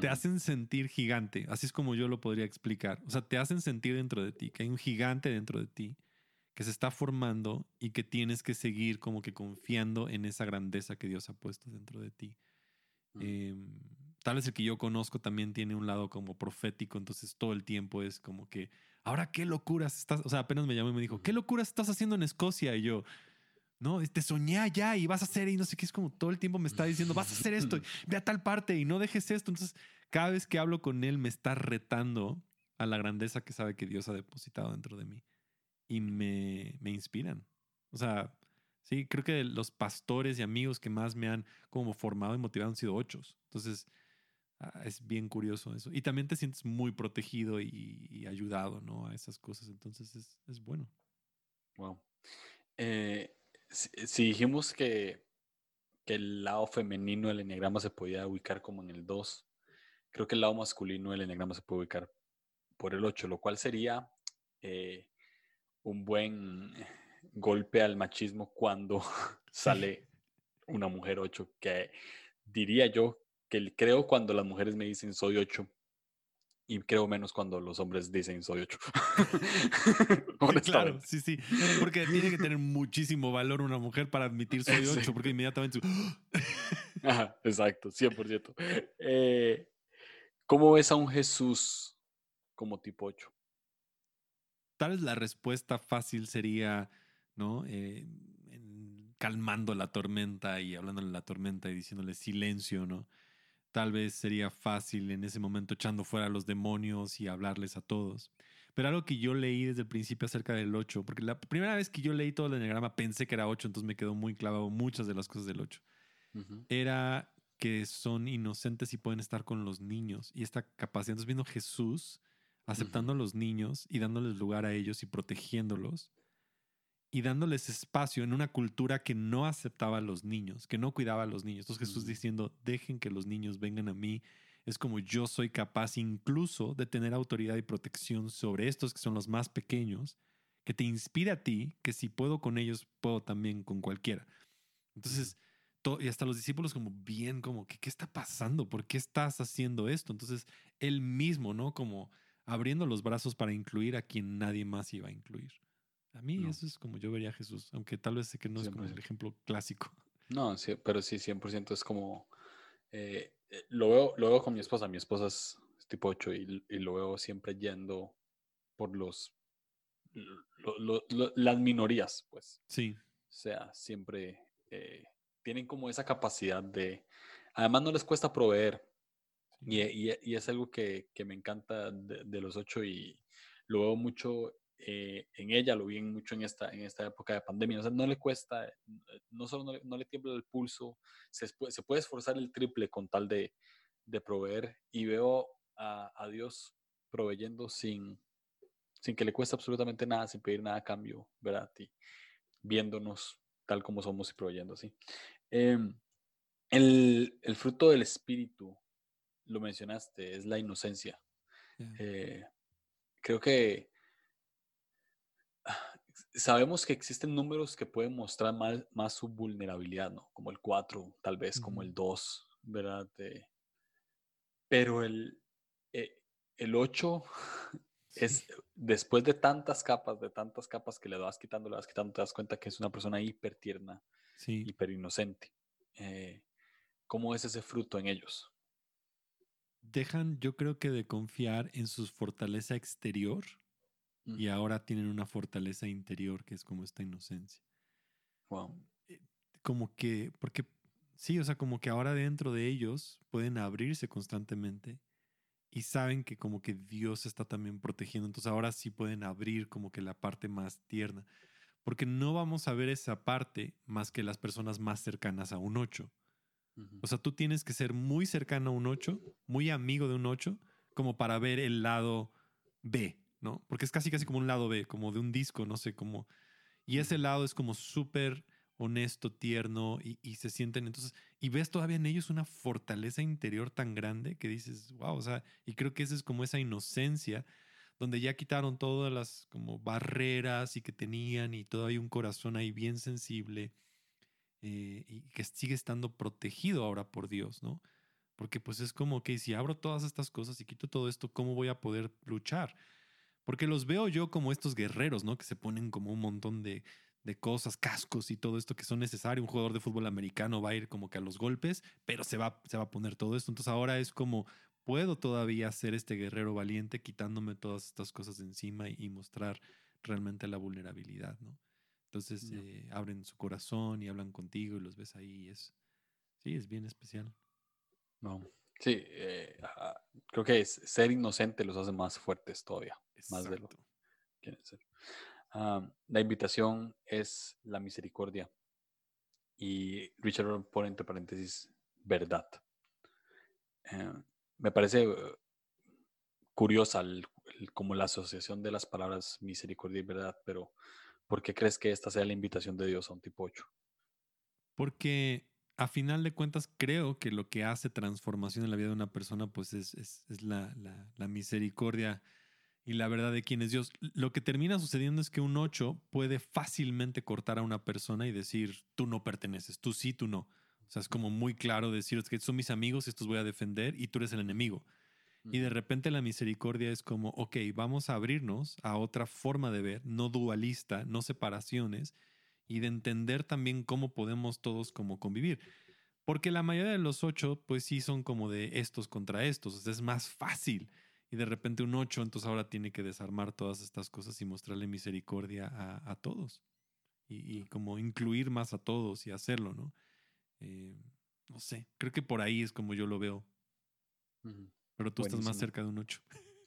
te hacen sentir gigante. Así es como yo lo podría explicar. O sea, te hacen sentir dentro de ti, que hay un gigante dentro de ti que se está formando y que tienes que seguir como que confiando en esa grandeza que Dios ha puesto dentro de ti. Eh, tal vez el que yo conozco también tiene un lado como profético, entonces todo el tiempo es como que, ahora qué locuras estás, o sea, apenas me llamó y me dijo, ¿qué locuras estás haciendo en Escocia? Y yo, no, te soñé allá y vas a hacer y no sé qué, es como todo el tiempo me está diciendo, vas a hacer esto, ve a tal parte y no dejes esto. Entonces, cada vez que hablo con él me está retando a la grandeza que sabe que Dios ha depositado dentro de mí y me, me inspiran. O sea, sí, creo que los pastores y amigos que más me han como formado y motivado han sido ochos. Entonces, es bien curioso eso. Y también te sientes muy protegido y, y ayudado, ¿no? A esas cosas. Entonces, es, es bueno. Wow. Eh, si, si dijimos que que el lado femenino del enneagrama se podía ubicar como en el 2. Creo que el lado masculino del enneagrama se puede ubicar por el 8, lo cual sería eh, un buen golpe al machismo cuando sale una mujer 8, que diría yo que creo cuando las mujeres me dicen soy 8 y creo menos cuando los hombres dicen soy 8. claro, sí, sí. Porque tiene que tener muchísimo valor una mujer para admitir soy 8, porque inmediatamente. Ajá, exacto, 100%. Eh, ¿Cómo ves a un Jesús como tipo 8? Tal vez la respuesta fácil sería, ¿no? Eh, calmando la tormenta y hablándole a la tormenta y diciéndole silencio, ¿no? Tal vez sería fácil en ese momento echando fuera a los demonios y hablarles a todos. Pero algo que yo leí desde el principio acerca del 8, porque la primera vez que yo leí todo el enneagrama pensé que era 8, entonces me quedó muy clavado muchas de las cosas del 8. Era que son inocentes y pueden estar con los niños y esta capacidad. Entonces viendo Jesús aceptando a los niños y dándoles lugar a ellos y protegiéndolos y dándoles espacio en una cultura que no aceptaba a los niños, que no cuidaba a los niños. Entonces Jesús diciendo, dejen que los niños vengan a mí. Es como yo soy capaz incluso de tener autoridad y protección sobre estos que son los más pequeños, que te inspira a ti, que si puedo con ellos, puedo también con cualquiera. Entonces, y hasta los discípulos como bien, como, ¿qué, ¿qué está pasando? ¿Por qué estás haciendo esto? Entonces, él mismo, ¿no? Como abriendo los brazos para incluir a quien nadie más iba a incluir. A mí eso es como yo vería a Jesús, aunque tal vez sé que no es como el ejemplo clásico. No, sí, pero sí, 100% es como... Eh, eh, lo, veo, lo veo con mi esposa, mi esposa es, tipo 8 y, lo veo siempre yendo por los... las minorías, pues. Sí. O sea, siempre eh, tienen como esa capacidad de... Además no les cuesta proveer. Y, y, es algo que, que me encanta de, de, los ocho y lo veo mucho eh, en ella, lo vi mucho en esta, en esta época de pandemia. O sea, no le cuesta, eh, no solo no le, tiembla el pulso, se, se, puede esforzar el triple con tal de, de proveer. Y veo a, a, Dios proveyendo sin, sin que le cueste absolutamente nada, sin pedir nada a cambio, ¿verdad? Y viéndonos tal como somos y proveyendo así. Em, el, el, fruto del espíritu, lo mencionaste, es la inocencia. Eh, creo que sabemos que existen números que pueden mostrar más, más su vulnerabilidad, ¿no? Como el 4, tal vez, como el 2, ¿verdad? pero el, eh, el 8 es, después de tantas capas, de tantas capas que le vas quitando, le vas quitando, te das cuenta que es una persona hiper tierna, sí. hiper inocente. Eh, ¿Cómo es ese fruto en ellos? Dejan, yo creo que de confiar en su fortaleza exterior y ahora tienen una fortaleza interior que es como esta inocencia. Wow. Eh, como que, porque sí, o sea, como que ahora dentro de ellos pueden abrirse constantemente y saben que como que Dios está también protegiendo. Entonces ahora sí pueden abrir como que la parte más tierna. Porque no vamos a ver esa parte más que las personas más cercanas a un 8. O sea, tú tienes que ser muy cercano a un 8, muy amigo de un 8, como para ver el lado B, ¿no? Porque es casi casi como un lado B, como de un disco, no sé, cómo. Y ese lado es como súper honesto, tierno y, se sienten entonces, y ves todavía en ellos una fortaleza interior tan grande que dices, wow, o sea, y creo que esa es como esa inocencia donde ya quitaron todas las como barreras y que tenían y todavía un corazón ahí bien sensible eh, y que sigue estando protegido ahora por Dios, ¿no? Porque pues es como que si abro todas estas cosas y quito todo esto, ¿cómo voy a poder luchar? Porque los veo yo como estos guerreros, ¿no? Que se ponen como un montón de, cosas, cascos y todo esto que son necesarios. Un jugador de fútbol americano va a ir como que a los golpes, pero se va, se va a poner todo esto. Entonces ahora es como, puedo todavía ser este guerrero valiente quitándome todas estas cosas de encima y, mostrar realmente la vulnerabilidad, ¿no? Entonces eh, abren su corazón y hablan contigo y los ves ahí. es, sí, es bien especial. No. Sí, eh, creo que ser inocente los hace más fuertes todavía, más de lo que quieren ser. la invitación es la misericordia. Y Richard pone entre paréntesis verdad. Eh, me parece uh, curiosa como la asociación de las palabras misericordia y verdad, pero ¿por qué crees que esta sea la invitación de Dios a un tipo 8? Porque a final de cuentas creo que lo que hace transformación en la vida de una persona pues es, es, es la, la, la, misericordia y la verdad de quién es Dios. Lo que termina sucediendo es que un 8 puede fácilmente cortar a una persona y decir, tú no perteneces, tú sí, tú no. O sea, es como muy claro decir, que son mis amigos, estos voy a defender y tú eres el enemigo. Y de repente la misericordia es como, ok, vamos a abrirnos a otra forma de ver, no dualista, no separaciones, y de entender también cómo podemos todos como convivir. Porque la mayoría de los ocho, pues sí son como de estos contra estos, o sea, es más fácil. Y de repente un ocho, entonces ahora tiene que desarmar todas estas cosas y mostrarle misericordia a, todos. Y, como incluir más a todos y hacerlo, ¿no? Eh, no sé, creo que por ahí es como yo lo veo. Pero tú estás más cerca de un 8.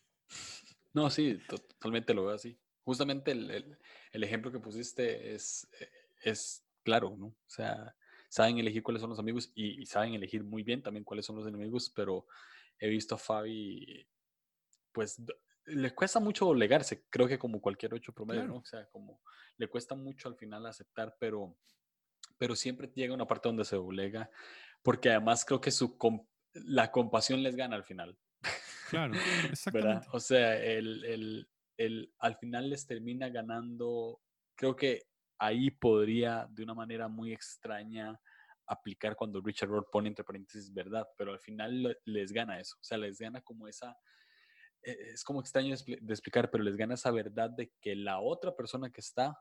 No, sí, totalmente lo veo así. Justamente el, ejemplo que pusiste es, es claro, ¿no? O sea, saben elegir cuáles son los amigos y, saben elegir muy bien también cuáles son los enemigos, pero he visto a Fabi, pues le cuesta mucho doblegarse, creo que como cualquier ocho promedio, ¿no? O sea, como le cuesta mucho al final aceptar, pero, pero siempre llega una parte donde se doblega, porque además creo que su, la compasión les gana al final. Claro, exactamente. O sea, el, el, al final les termina ganando, creo que ahí podría de una manera muy extraña aplicar cuando Richard Rohr pone entre paréntesis verdad, pero al final les gana eso, o sea, les gana como esa, e, es como extraño de explicar, pero les gana esa verdad de que la otra persona que está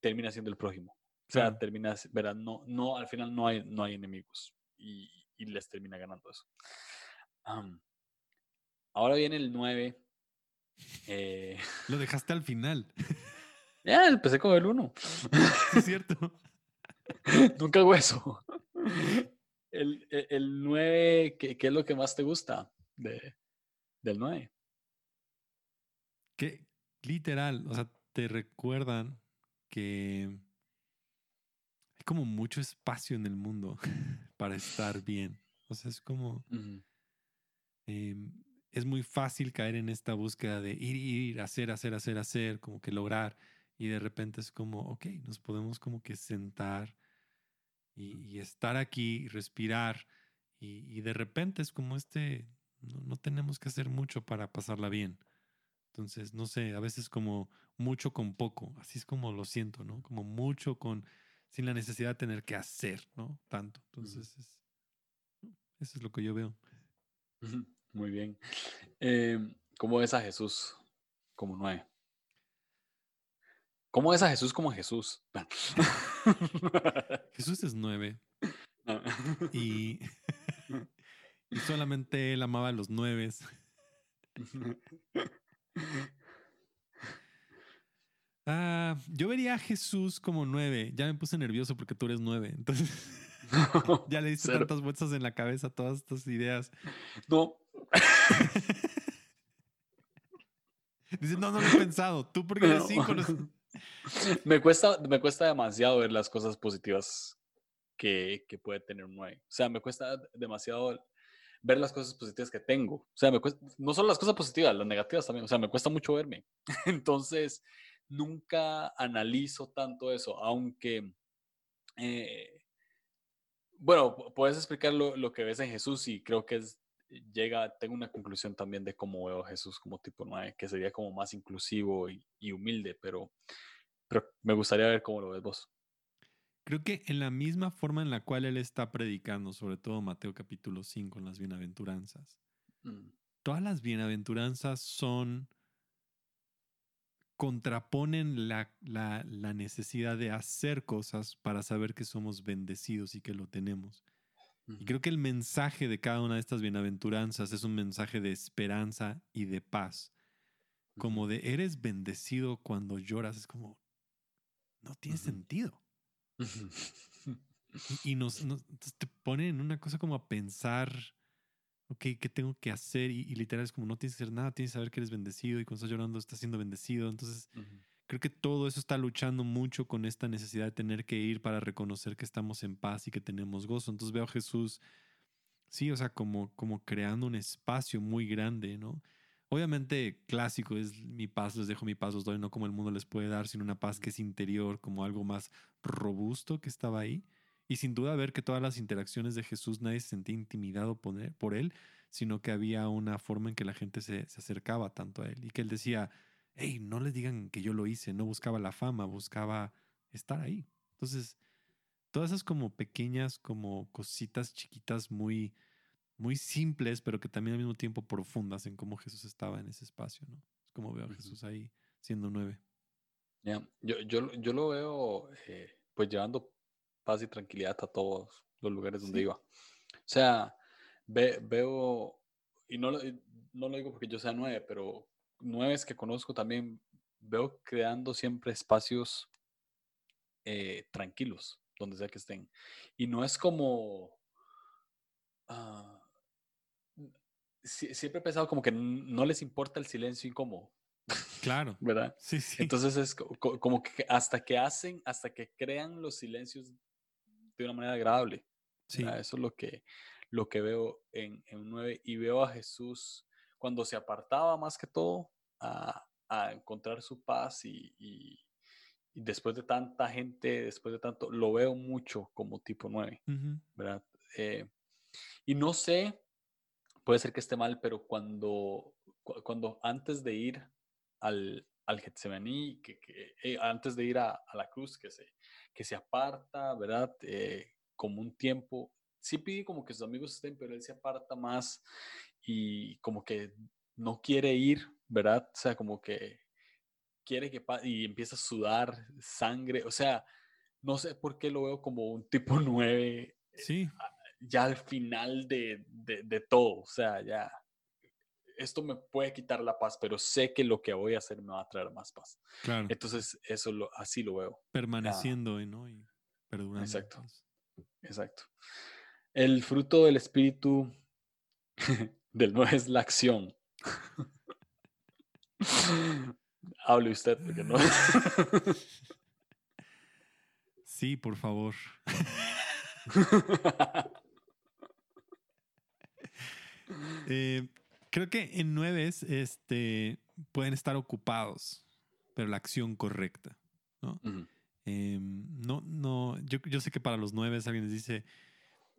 termina siendo el prójimo. O sea, termina, ¿verdad? No, no, al final no hay, no hay enemigos. Y, y les termina ganando eso. ahora viene el 9. Eh, Lo dejaste al final. Ya, empecé con el 1. es cierto. Nunca hago eso. El, e, el, 9, ¿qué, ¿qué, es lo que más te gusta de, del 9? Que literal, o sea, te recuerdan que hay como mucho espacio en el mundo para estar bien. O sea, es como... es muy fácil caer en esta búsqueda de ir, ir, hacer, hacer, hacer, hacer, como que lograr. Y de repente es como, ok, nos podemos como que sentar y, estar aquí, respirar. Y, de repente es como este, no, no, tenemos que hacer mucho para pasarla bien. Entonces, no sé, a veces como mucho con poco, así es como lo siento, ¿no? Como mucho con, sin la necesidad de tener que hacer, ¿no? Tanto. Entonces, es, eso es lo que yo veo. Muy bien. Em, ¿Cómo ves a Jesús como nueve? ¿Cómo ves a Jesús como Jesús? Jesús es nueve. Ah. Y, y solamente él amaba a los nueve. Ah, yo vería a Jesús como nueve. Ya me puse nervioso porque tú eres nueve. Entonces. ya le diste tantas vueltas en la cabeza todas estas ideas. No. Dice, no, no lo he pensado. Tú porque eres me, cuesta, me cuesta demasiado ver las cosas positivas que, que puede tener un 9. O sea, me cuesta demasiado ver las cosas positivas que tengo. O sea, me cuesta, no solo las cosas positivas, las negativas también. O sea, me cuesta mucho verme. Entonces, nunca analizo tanto eso, aunque eh, bueno, puedes explicar lo, que ves en Jesús y creo que es, llega, tengo una conclusión también de cómo veo a Jesús como tipo 9, que sería como más inclusivo y, humilde, pero, pero me gustaría ver cómo lo ves vos. Creo que en la misma forma en la cual él está predicando, sobre todo Mateo capítulo 5 en las bienaventuranzas, mm. todas las bienaventuranzas son contraponen la, la, necesidad de hacer cosas para saber que somos bendecidos y que lo tenemos. Y creo que el mensaje de cada una de estas bienaventuranzas es un mensaje de esperanza y de paz. Como de eres bendecido cuando lloras, es como, no tiene sentido. y, nos, nos, te pone en una cosa como a pensar ok, ¿qué tengo que hacer? Y, literal es como no tienes que hacer nada, tienes que saber que eres bendecido y cuando estás llorando estás siendo bendecido. Entonces, creo que todo eso está luchando mucho con esta necesidad de tener que ir para reconocer que estamos en paz y que tenemos gozo. Entonces veo a Jesús, sí, o sea, como, como creando un espacio muy grande, ¿no? Obviamente clásico es mi paz, les dejo mi paz, os doy, no como el mundo les puede dar, sino una paz que es interior, como algo más robusto que estaba ahí. Y sin duda ver que todas las interacciones de Jesús nadie se sentía intimidado por él, sino que había una forma en que la gente se, se acercaba tanto a él y que él decía, hey, no les digan que yo lo hice, no buscaba la fama, buscaba estar ahí. Entonces, todas esas como pequeñas, como cositas chiquitas muy, muy simples, pero que también al mismo tiempo profundas en cómo Jesús estaba en ese espacio, ¿no? Es como veo a Jesús ahí siendo nueve. Ya, yo, yo, yo, lo veo eh, pues llevando paz y tranquilidad a todos los lugares donde iba. O sea, veo, y no, no lo digo porque yo sea nueve, pero nueves que conozco también veo creando siempre espacios eh, tranquilos, donde sea que estén. Y no es como... Ah, siempre he pensado como que no les importa el silencio incómodo. Claro. ¿Verdad? Sí, sí. Entonces es como que hasta que hacen, hasta que crean los silencios de una manera agradable. Sí. Eso es lo que, lo que veo en, en 9 y veo a Jesús cuando se apartaba más que todo a, a encontrar su paz y, y, después de tanta gente, después de tanto, lo veo mucho como tipo 9, ¿verdad? Eh, y no sé, puede ser que esté mal, pero cuando, cuando antes de ir al, al Getsemaní, que, que eh, antes de ir a, a, la cruz, que se, que se aparta, ¿verdad? Eh, como un tiempo, sí pide como que sus amigos estén, pero él se aparta más y como que no quiere ir, ¿verdad? O sea, como que quiere que y empieza a sudar sangre, o sea, no sé por qué lo veo como un tipo 9. Eh, sí. Ya al final de, de, todo, o sea, ya esto me puede quitar la paz, pero sé que lo que voy a hacer me va a traer más paz. Claro. Entonces, eso lo, así lo veo. Permaneciendo, ¿no? Y perdurando. Exacto. Exacto. El fruto del espíritu del no es la acción. Hable usted, porque no. sí, por favor. Eh, creo que en nueve este, pueden estar ocupados, pero la acción correcta. ¿no? Em, no, no, yo, yo, sé que para los nueve alguien les dice,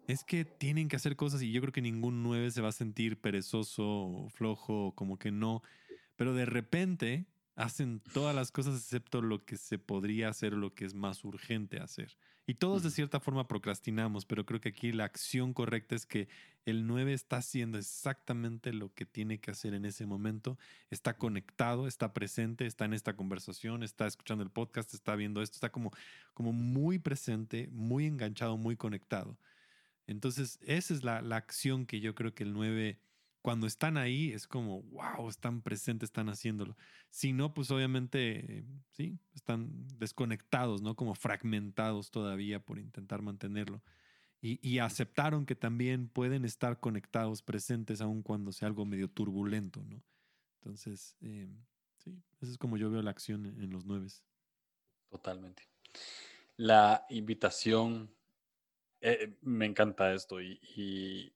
es que tienen que hacer cosas y yo creo que ningún nueve se va a sentir perezoso flojo, como que no. Pero de repente hacen todas las cosas excepto lo que se podría hacer, lo que es más urgente hacer. Y todos de cierta forma procrastinamos, pero creo que aquí la acción correcta es que el 9 está haciendo exactamente lo que tiene que hacer en ese momento, está conectado, está presente, está en esta conversación, está escuchando el podcast, está viendo esto, está como, como muy presente, muy enganchado, muy conectado. Entonces, esa es la, acción que yo creo que el 9, cuando están ahí, es como, wow, están presentes, están haciéndolo. Si no, pues obviamente, sí, están desconectados, ¿no? Como fragmentados todavía por intentar mantenerlo. Y, aceptaron que también pueden estar conectados, presentes, aun cuando sea algo medio turbulento, ¿no? Entonces, eh, sí, eso es como yo veo la acción en los nueve. Totalmente. La invitación eh, me encanta esto y, y,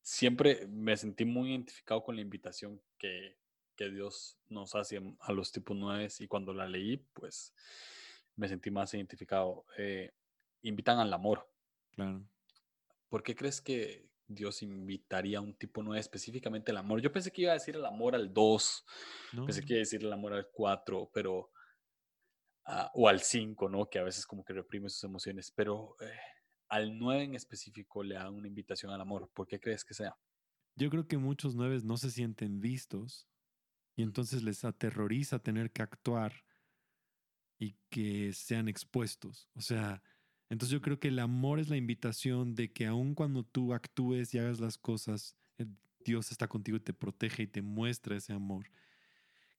siempre me sentí muy identificado con la invitación que, que Dios nos hace a los tipos nueve y cuando la leí, pues me sentí más identificado. Eh, invitan al amor. Claro. ¿Por qué crees que Dios invitaría a un tipo nueve específicamente el amor? Yo pensé que iba a decir el amor al 2, pensé que iba a decir el amor al 4, pero... Ah, o al 5, ¿no? Que a veces como que reprime sus emociones, pero eh, al 9 en específico le dan una invitación al amor. ¿Por qué crees que sea? Yo creo que muchos 9 no se sienten vistos y entonces les aterroriza tener que actuar y que sean expuestos. O sea, entonces yo creo que el amor es la invitación de que aun cuando tú actúes y hagas las cosas, eh, Dios está contigo y te protege y te muestra ese amor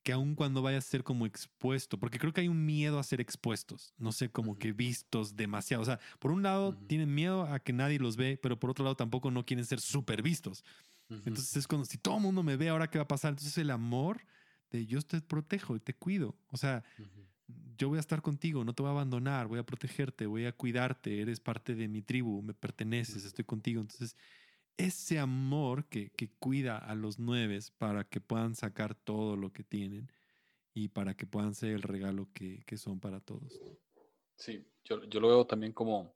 que aun cuando vayas a ser como expuesto, porque creo que hay un miedo a ser expuestos, no sé, como que vistos demasiado. O sea, por un lado tienen miedo a que nadie los ve, pero por otro lado tampoco no quieren ser súper vistos. Entonces es como si todo el mundo me ve, ahora qué va a pasar. Entonces el amor de yo te protejo y te cuido. O sea, yo voy a estar contigo, no te voy a abandonar, voy a protegerte, voy a cuidarte, eres parte de mi tribu, me perteneces, estoy contigo. Entonces ese amor que, cuida a los nueve para que puedan sacar todo lo que tienen y para que puedan ser el regalo que, son para todos. Sí, yo, lo veo también como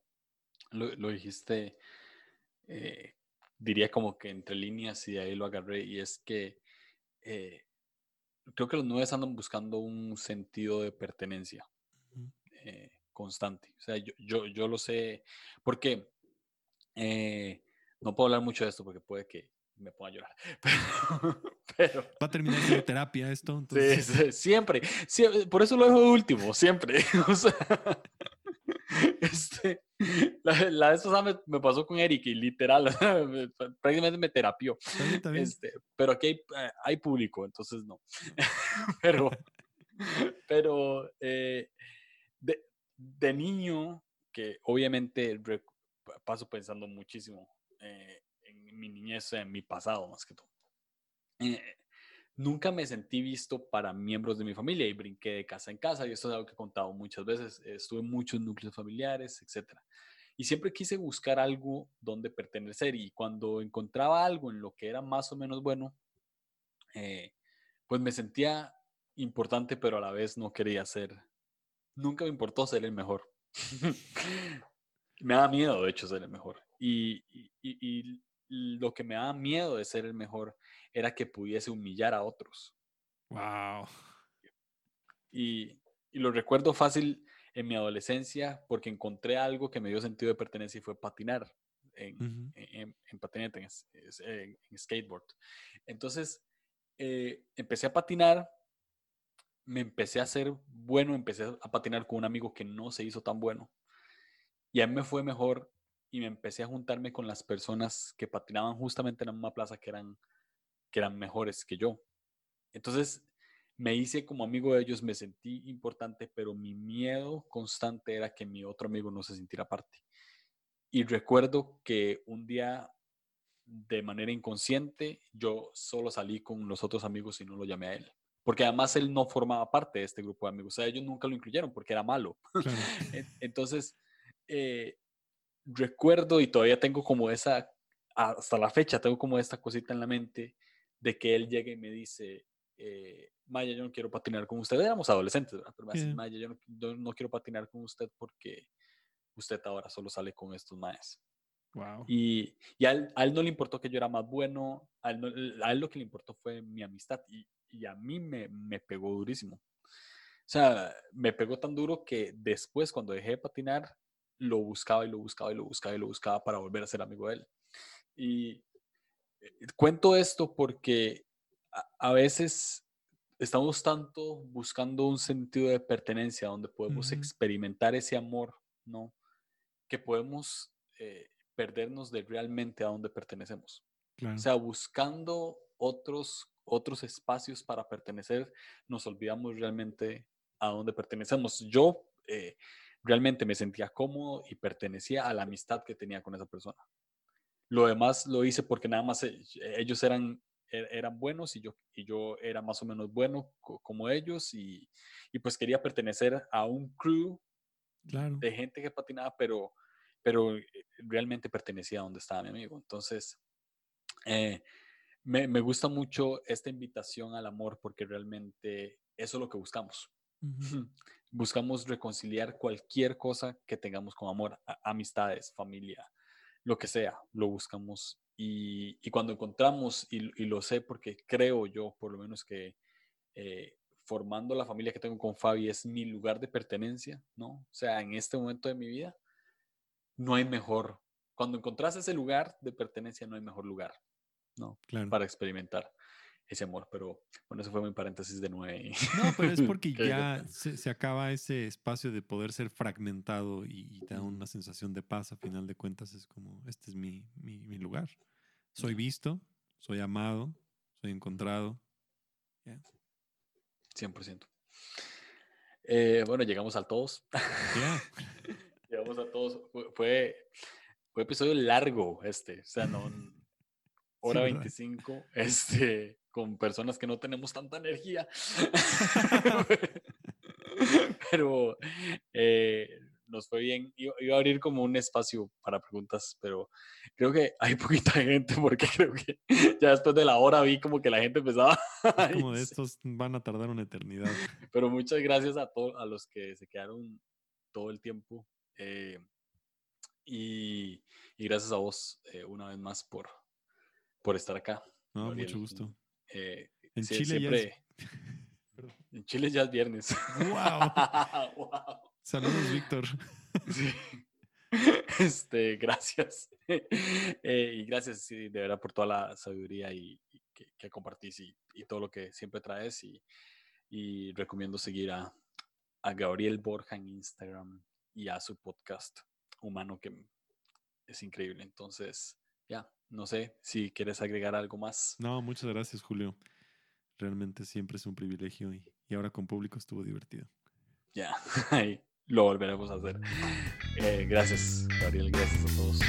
lo, dijiste, eh, diría como que entre líneas y de ahí lo agarré, y es que eh, creo que los nueve andan buscando un sentido de pertenencia eh, constante. O sea, yo, yo, yo, lo sé, porque no puedo hablar mucho de esto porque puede que me ponga a llorar. Pero, Va a terminar siendo terapia esto. Sí, siempre, siempre, Por eso lo dejo de último, siempre. O sea, este, la, la de me, pasó con Eric y literal, prácticamente me terapió. Este, pero aquí hay, hay, público, entonces no. pero pero eh, de, de, niño, que obviamente paso pensando muchísimo eh, en mi niñez, en mi pasado más que todo. Eh, nunca me sentí visto para miembros de mi familia y brinqué de casa en casa y esto es algo que he contado muchas veces. Estuve en muchos núcleos familiares, etc. Y siempre quise buscar algo donde pertenecer y cuando encontraba algo en lo que era más o menos bueno, eh, pues me sentía importante, pero a la vez no quería ser, nunca me importó ser el mejor. me da miedo, de hecho, ser el mejor. Y, y lo que me daba miedo de ser el mejor era que pudiese humillar a otros. Wow. Y, lo recuerdo fácil en mi adolescencia porque encontré algo que me dio sentido de pertenencia y fue patinar en, en, patinete, en, skateboard. Entonces, eh, empecé a patinar, me empecé a hacer bueno, empecé a patinar con un amigo que no se hizo tan bueno. Y a mí me fue mejor y me empecé a juntarme con las personas que patinaban justamente en la misma plaza que eran, que eran mejores que yo. Entonces me hice como amigo de ellos, me sentí importante, pero mi miedo constante era que mi otro amigo no se sintiera parte. Y recuerdo que un día, de manera inconsciente, yo solo salí con los otros amigos y no lo llamé a él. Porque además él no formaba parte de este grupo de amigos. O sea, ellos nunca lo incluyeron porque era malo. Entonces, eh, recuerdo y todavía tengo como esa, hasta la fecha, tengo como esta cosita en la mente de que él llegue y me dice, eh, Maya, yo no quiero patinar con usted. Éramos adolescentes, ¿verdad? Pero me dice, Maya, yo no, quiero patinar con usted porque usted ahora solo sale con estos maes. Wow. Y, y a, él, no le importó que yo era más bueno, a él, a él lo que le importó fue mi amistad y, y a mí me, me, pegó durísimo. O sea, me pegó tan duro que después, cuando dejé de patinar, lo buscaba y lo buscaba y lo buscaba y lo buscaba para volver a ser amigo de él. Y eh, cuento esto porque a, veces estamos tanto buscando un sentido de pertenencia donde podemos experimentar ese amor, ¿no? Que podemos eh, perdernos de realmente a donde pertenecemos. O sea, buscando otros, otros espacios para pertenecer, nos olvidamos realmente a dónde pertenecemos. Yo, eh, realmente me sentía cómodo y pertenecía a la amistad que tenía con esa persona. Lo demás lo hice porque nada más eh, ellos eran, e-, eran buenos y yo, y yo era más o menos bueno como ellos y, y pues quería pertenecer a un crew de gente que patinaba, pero, pero eh, realmente pertenecía a donde estaba mi amigo. Entonces, eh, me, me, gusta mucho esta invitación al amor porque realmente eso es lo que buscamos. Buscamos reconciliar cualquier cosa que tengamos con amor, amistades, familia, lo que sea, lo buscamos. Y, cuando encontramos, y, lo sé porque creo yo, por lo menos que eh, formando la familia que tengo con Fabi es mi lugar de pertenencia, ¿no? O sea, en este momento de mi vida, no hay mejor. Cuando encontrás ese lugar de pertenencia, no hay mejor lugar, ¿no? Para experimentar ese amor, pero bueno, eso fue mi paréntesis de nueve. No, pero es porque ya se, acaba ese espacio de poder ser fragmentado y, da una sensación de paz. A final de cuentas, es como: este es mi, mi, lugar. Soy visto, soy amado, soy encontrado. 100%. Eh, bueno, llegamos a todos. llegamos a todos. Fue, fue episodio largo este. O sea, no. Hora 25. Este con personas que no tenemos tanta energía. pero eh, nos fue bien. Iba, a abrir como un espacio para preguntas, pero creo que hay poquita gente porque creo que ya después de la hora vi como que la gente empezaba. como de estos van a tardar una eternidad. Pero muchas gracias a todos a los que se quedaron todo el tiempo. Eh, Y, y gracias a vos eh, una vez más por, por estar acá. No, Gabriel. mucho gusto. Eh, En Chile ya es- siempre- En Chile ya es viernes. ¡Wow! Wow. Saludos, Víctor. Sí. Este, gracias. Eh, y gracias, sí, de verdad, por toda la sabiduría y, y que, que compartís y, y todo lo que siempre traes. Y, y recomiendo seguir a, a Gabriel Borja en Instagram y a su podcast humano, que es increíble. Entonces, ya, no sé si quieres agregar algo más. No, muchas gracias, Julio. Realmente siempre es un privilegio y, y ahora con público estuvo divertido. Ya, ahí lo volveremos a hacer. Eh, gracias, Gabriel. Gracias a todos